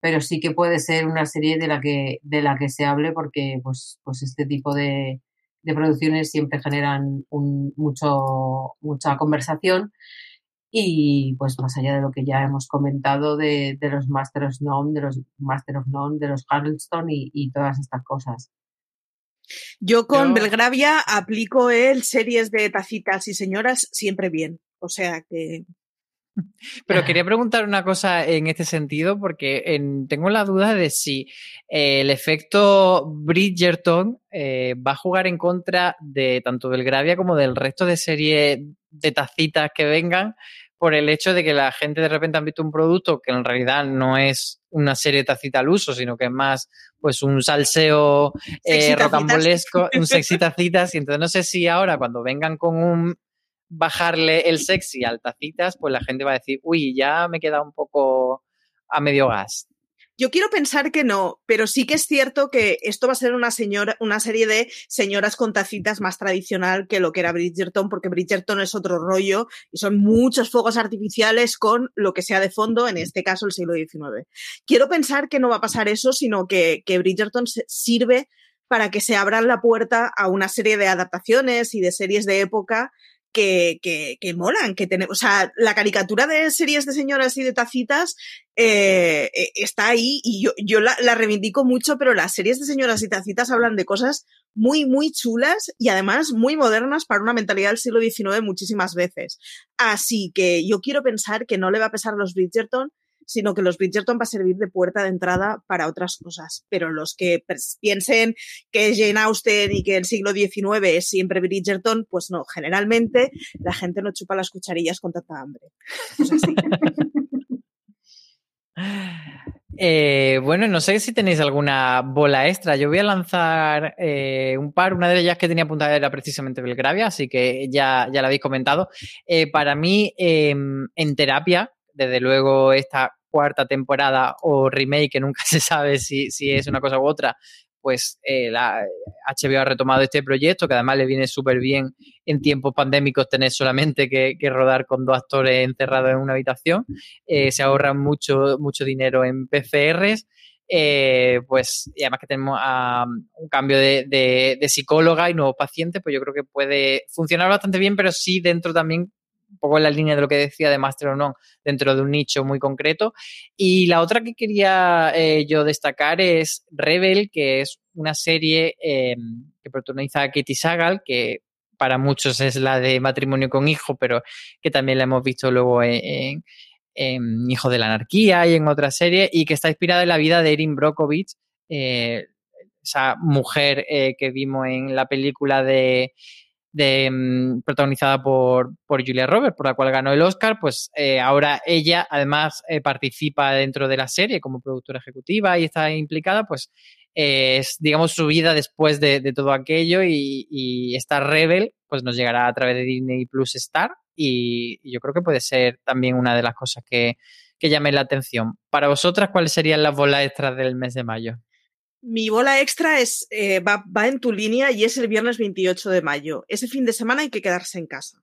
pero sí que puede ser una serie de la que, de la que se hable porque pues, pues este tipo de, de producciones siempre generan mucho, mucha conversación y pues más allá de lo que ya hemos comentado de, de los Master of None, de los Master of None, de los Harleston y, y todas estas cosas. Yo con Yo- Belgravia aplico el series de tacitas y señoras siempre bien. O sea que Pero quería preguntar una cosa en este sentido, porque en- tengo la duda de si eh, el efecto Bridgerton eh, va a jugar en contra de tanto Belgravia como del resto de series de tacitas que vengan, por el hecho de que la gente de repente ha visto un producto que en realidad no es una serie tacita al uso, sino que es más pues un salseo eh, rocambolesco, un sexy tacitas, y entonces no sé si ahora cuando vengan con un bajarle el sexy al tacitas, pues la gente va a decir, uy, ya me queda un poco a medio gas. Yo quiero pensar que no, pero sí que es cierto que esto va a ser una, señora, una serie de señoras con tacitas más tradicional que lo que era Bridgerton, porque Bridgerton es otro rollo y son muchos fuegos artificiales con lo que sea de fondo, en este caso el siglo XIX. Quiero pensar que no va a pasar eso, sino que, que Bridgerton sirve para que se abran la puerta a una serie de adaptaciones y de series de época que, que, que molan, que tenemos, o sea, la caricatura de series de señoras y de tacitas eh, eh, está ahí y yo, yo la, la reivindico mucho, pero las series de señoras y tacitas hablan de cosas muy, muy chulas y además muy modernas para una mentalidad del siglo XIX muchísimas veces. Así que yo quiero pensar que no le va a pesar a los Bridgerton, sino que los Bridgerton va a servir de puerta de entrada para otras cosas. Pero los que piensen que Jane Austen y que el siglo XIX es siempre Bridgerton, pues no, generalmente la gente no chupa las cucharillas con tanta hambre. Es. Eh, bueno, no sé si tenéis alguna bola extra. Yo voy a lanzar eh, un par. Una de ellas que tenía apuntada era precisamente Belgravia, así que ya, ya la habéis comentado. Eh, para mí, eh, en terapia, desde luego esta cuarta temporada o remake, que nunca se sabe si, si es una cosa u otra, pues eh, la HBO ha retomado este proyecto, que además le viene súper bien en tiempos pandémicos tener solamente que, que rodar con dos actores encerrados en una habitación. Eh, se ahorran mucho, mucho dinero en PCRs. eh, pues, y además que tenemos ah, un cambio de, de- de psicóloga y nuevos pacientes, pues yo creo que puede funcionar bastante bien, pero sí dentro también, un poco en la línea de lo que decía de Master of None, dentro de un nicho muy concreto. Y la otra que quería eh, yo destacar es Rebel, que es una serie eh, que protagoniza a Katie Sagal, que para muchos es la de matrimonio con hijo, pero que también la hemos visto luego en, Hijo de la Anarquía y en otras series, y que está inspirada en la vida de Erin Brockovich, eh, esa mujer eh, que vimos en la película de, de, mm, protagonizada por, por Julia Roberts, por la cual ganó el Oscar, pues eh, ahora ella además eh, participa dentro de la serie como productora ejecutiva y está implicada, pues eh, es, digamos, su vida después de, todo aquello y, esta Rebel, pues nos llegará a través de Disney Plus Star y, yo creo que puede ser también una de las cosas que, que llame la atención. Para vosotras, ¿cuáles serían las bolas extras del mes de mayo? Mi bola extra es, eh, va, va en tu línea y es el viernes 28 de mayo. Ese fin de semana hay que quedarse en casa.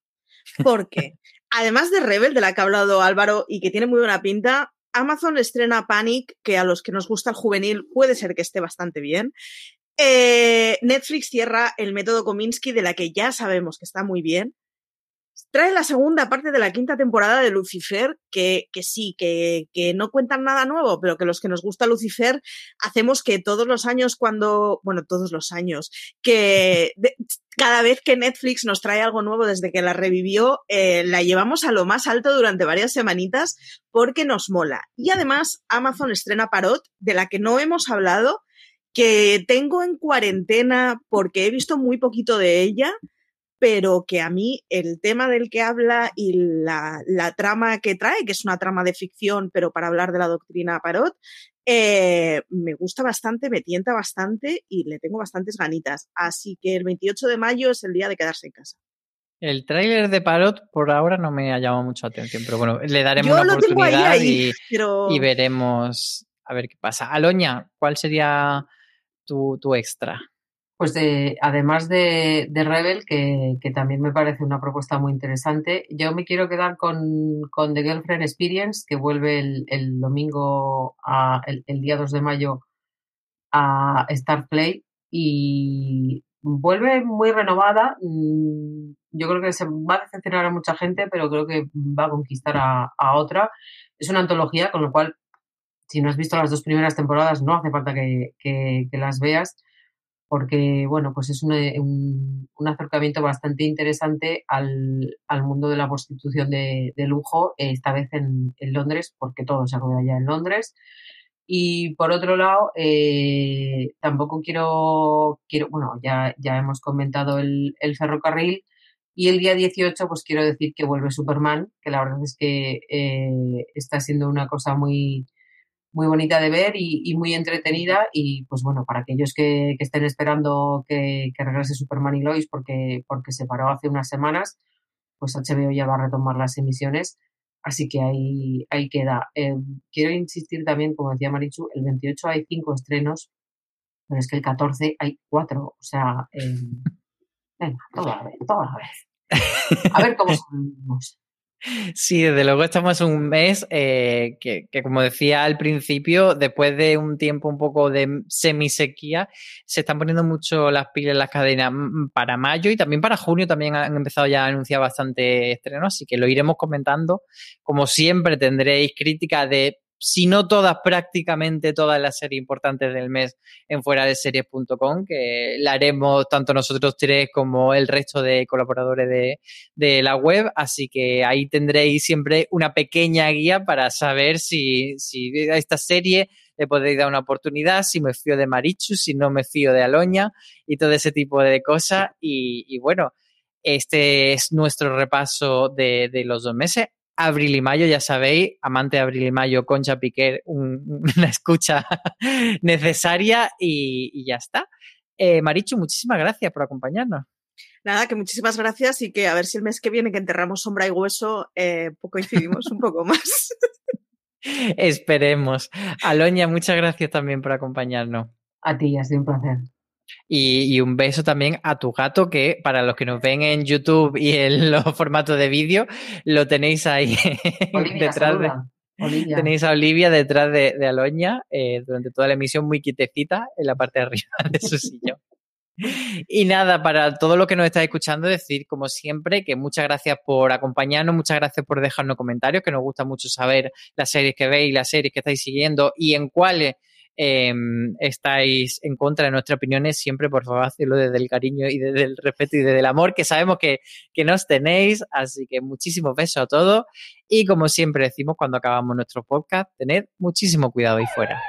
Porque, además de Rebel, de la que ha hablado Álvaro y que tiene muy buena pinta, Amazon estrena Panic, que a los que nos gusta el juvenil puede ser que esté bastante bien. Eh, Netflix cierra el método Kominsky, de la que ya sabemos que está muy bien. Trae la segunda parte de la quinta temporada de Lucifer, que, que sí, que, que no cuentan nada nuevo, pero que los que nos gusta Lucifer hacemos que todos los años cuando, bueno, todos los años, que cada vez que Netflix nos trae algo nuevo desde que la revivió, eh, la llevamos a lo más alto durante varias semanitas porque nos mola. Y además Amazon estrena Parot, de la que no hemos hablado, que tengo en cuarentena porque he visto muy poquito de ella, pero que a mí el tema del que habla y la, la trama que trae, que es una trama de ficción, pero para hablar de la doctrina Parot, eh, me gusta bastante, me tienta bastante y le tengo bastantes ganitas. Así que el 28 de mayo es el día de quedarse en casa. El tráiler de Parot por ahora no me ha llamado mucho la atención, pero bueno, le daremos Yo una oportunidad ahí, y, pero y veremos a ver qué pasa. Aloña, ¿cuál sería tu, tu extra? Pues de, además de, de Rebel, que, que también me parece una propuesta muy interesante, yo me quiero quedar con, con The Girlfriend Experience, que vuelve el, el domingo, el, día 2 de mayo a Star Play y vuelve muy renovada. Mm, Yo creo que se va a decepcionar a mucha gente, pero creo que va a conquistar a, a otra. Es una antología, con lo cual, si no has visto las dos primeras temporadas, no hace falta que- que las veas, porque, bueno, pues es un, un- acercamiento bastante interesante al, al mundo de la prostitución de, de lujo, esta vez en, en Londres, porque todo se rueda ya en Londres. Y por otro lado, eh, tampoco quiero, quiero, bueno, ya, ya hemos comentado el, el ferrocarril. Y el día 18, pues quiero decir que vuelve Superman, que la verdad es que eh, está siendo una cosa muy, muy bonita de ver y, y muy entretenida. Y pues bueno, para aquellos que, que estén esperando que, que regrese Superman y Lois, porque, porque se paró hace unas semanas, pues HBO ya va a retomar las emisiones. Así que ahí, ahí queda. Eh, quiero insistir también, como decía Marichu, el 28 hay cinco estrenos, pero es que el 14 hay cuatro. O sea, eh, venga, todo a la vez, todo a la vez. A ver cómo salimos. Sí, desde luego estamos un mes eh, que, que, como decía al principio, después de un tiempo un poco de semisequía, se están poniendo mucho las pilas en las cadenas mm, para mayo y también para junio también han empezado ya a anunciar bastante estrenos, así que lo iremos comentando. Como siempre tendréis crítica de, si no todas, prácticamente todas las series importantes del mes en fuera de series.com, que la haremos tanto nosotros tres como el resto de colaboradores de, de la web, así que ahí tendréis siempre una pequeña guía para saber si, si a esta serie le podéis dar una oportunidad, si me fío de Marichu, si no me fío de Aloña y todo ese tipo de cosas. Y, y bueno, este es nuestro repaso de, de, los dos meses. Abril y mayo, ya sabéis, amante de abril y mayo, Concha Piquer, un, una escucha necesaria y, y ya está. Eh, Marichu, muchísimas gracias por acompañarnos. Nada, que muchísimas gracias y que a ver si el mes que viene que enterramos sombra y hueso, eh, coincidimos un poco más. Esperemos. Aloña, muchas gracias también por acompañarnos. A ti, ha sido un placer. Y, y, un beso también a tu gato, que para los que nos ven en YouTube y en los formatos de vídeo, lo tenéis ahí Olivia, detrás de. Olivia. Tenéis a Olivia detrás de, de Aloña eh, durante toda la emisión, muy quietecita en la parte de arriba de su sillón. Y nada, para todo lo que nos estáis escuchando, decir, como siempre, que muchas gracias por acompañarnos, muchas gracias por dejarnos comentarios, que nos gusta mucho saber las series que veis, las series que estáis siguiendo y en cuáles eh, estáis en contra de nuestras opiniones, siempre por favor hacerlo desde el cariño y desde el respeto y desde el amor que sabemos que, que nos tenéis. Así que muchísimos besos a todos. Y como siempre decimos cuando acabamos nuestro podcast, tened muchísimo cuidado ahí fuera.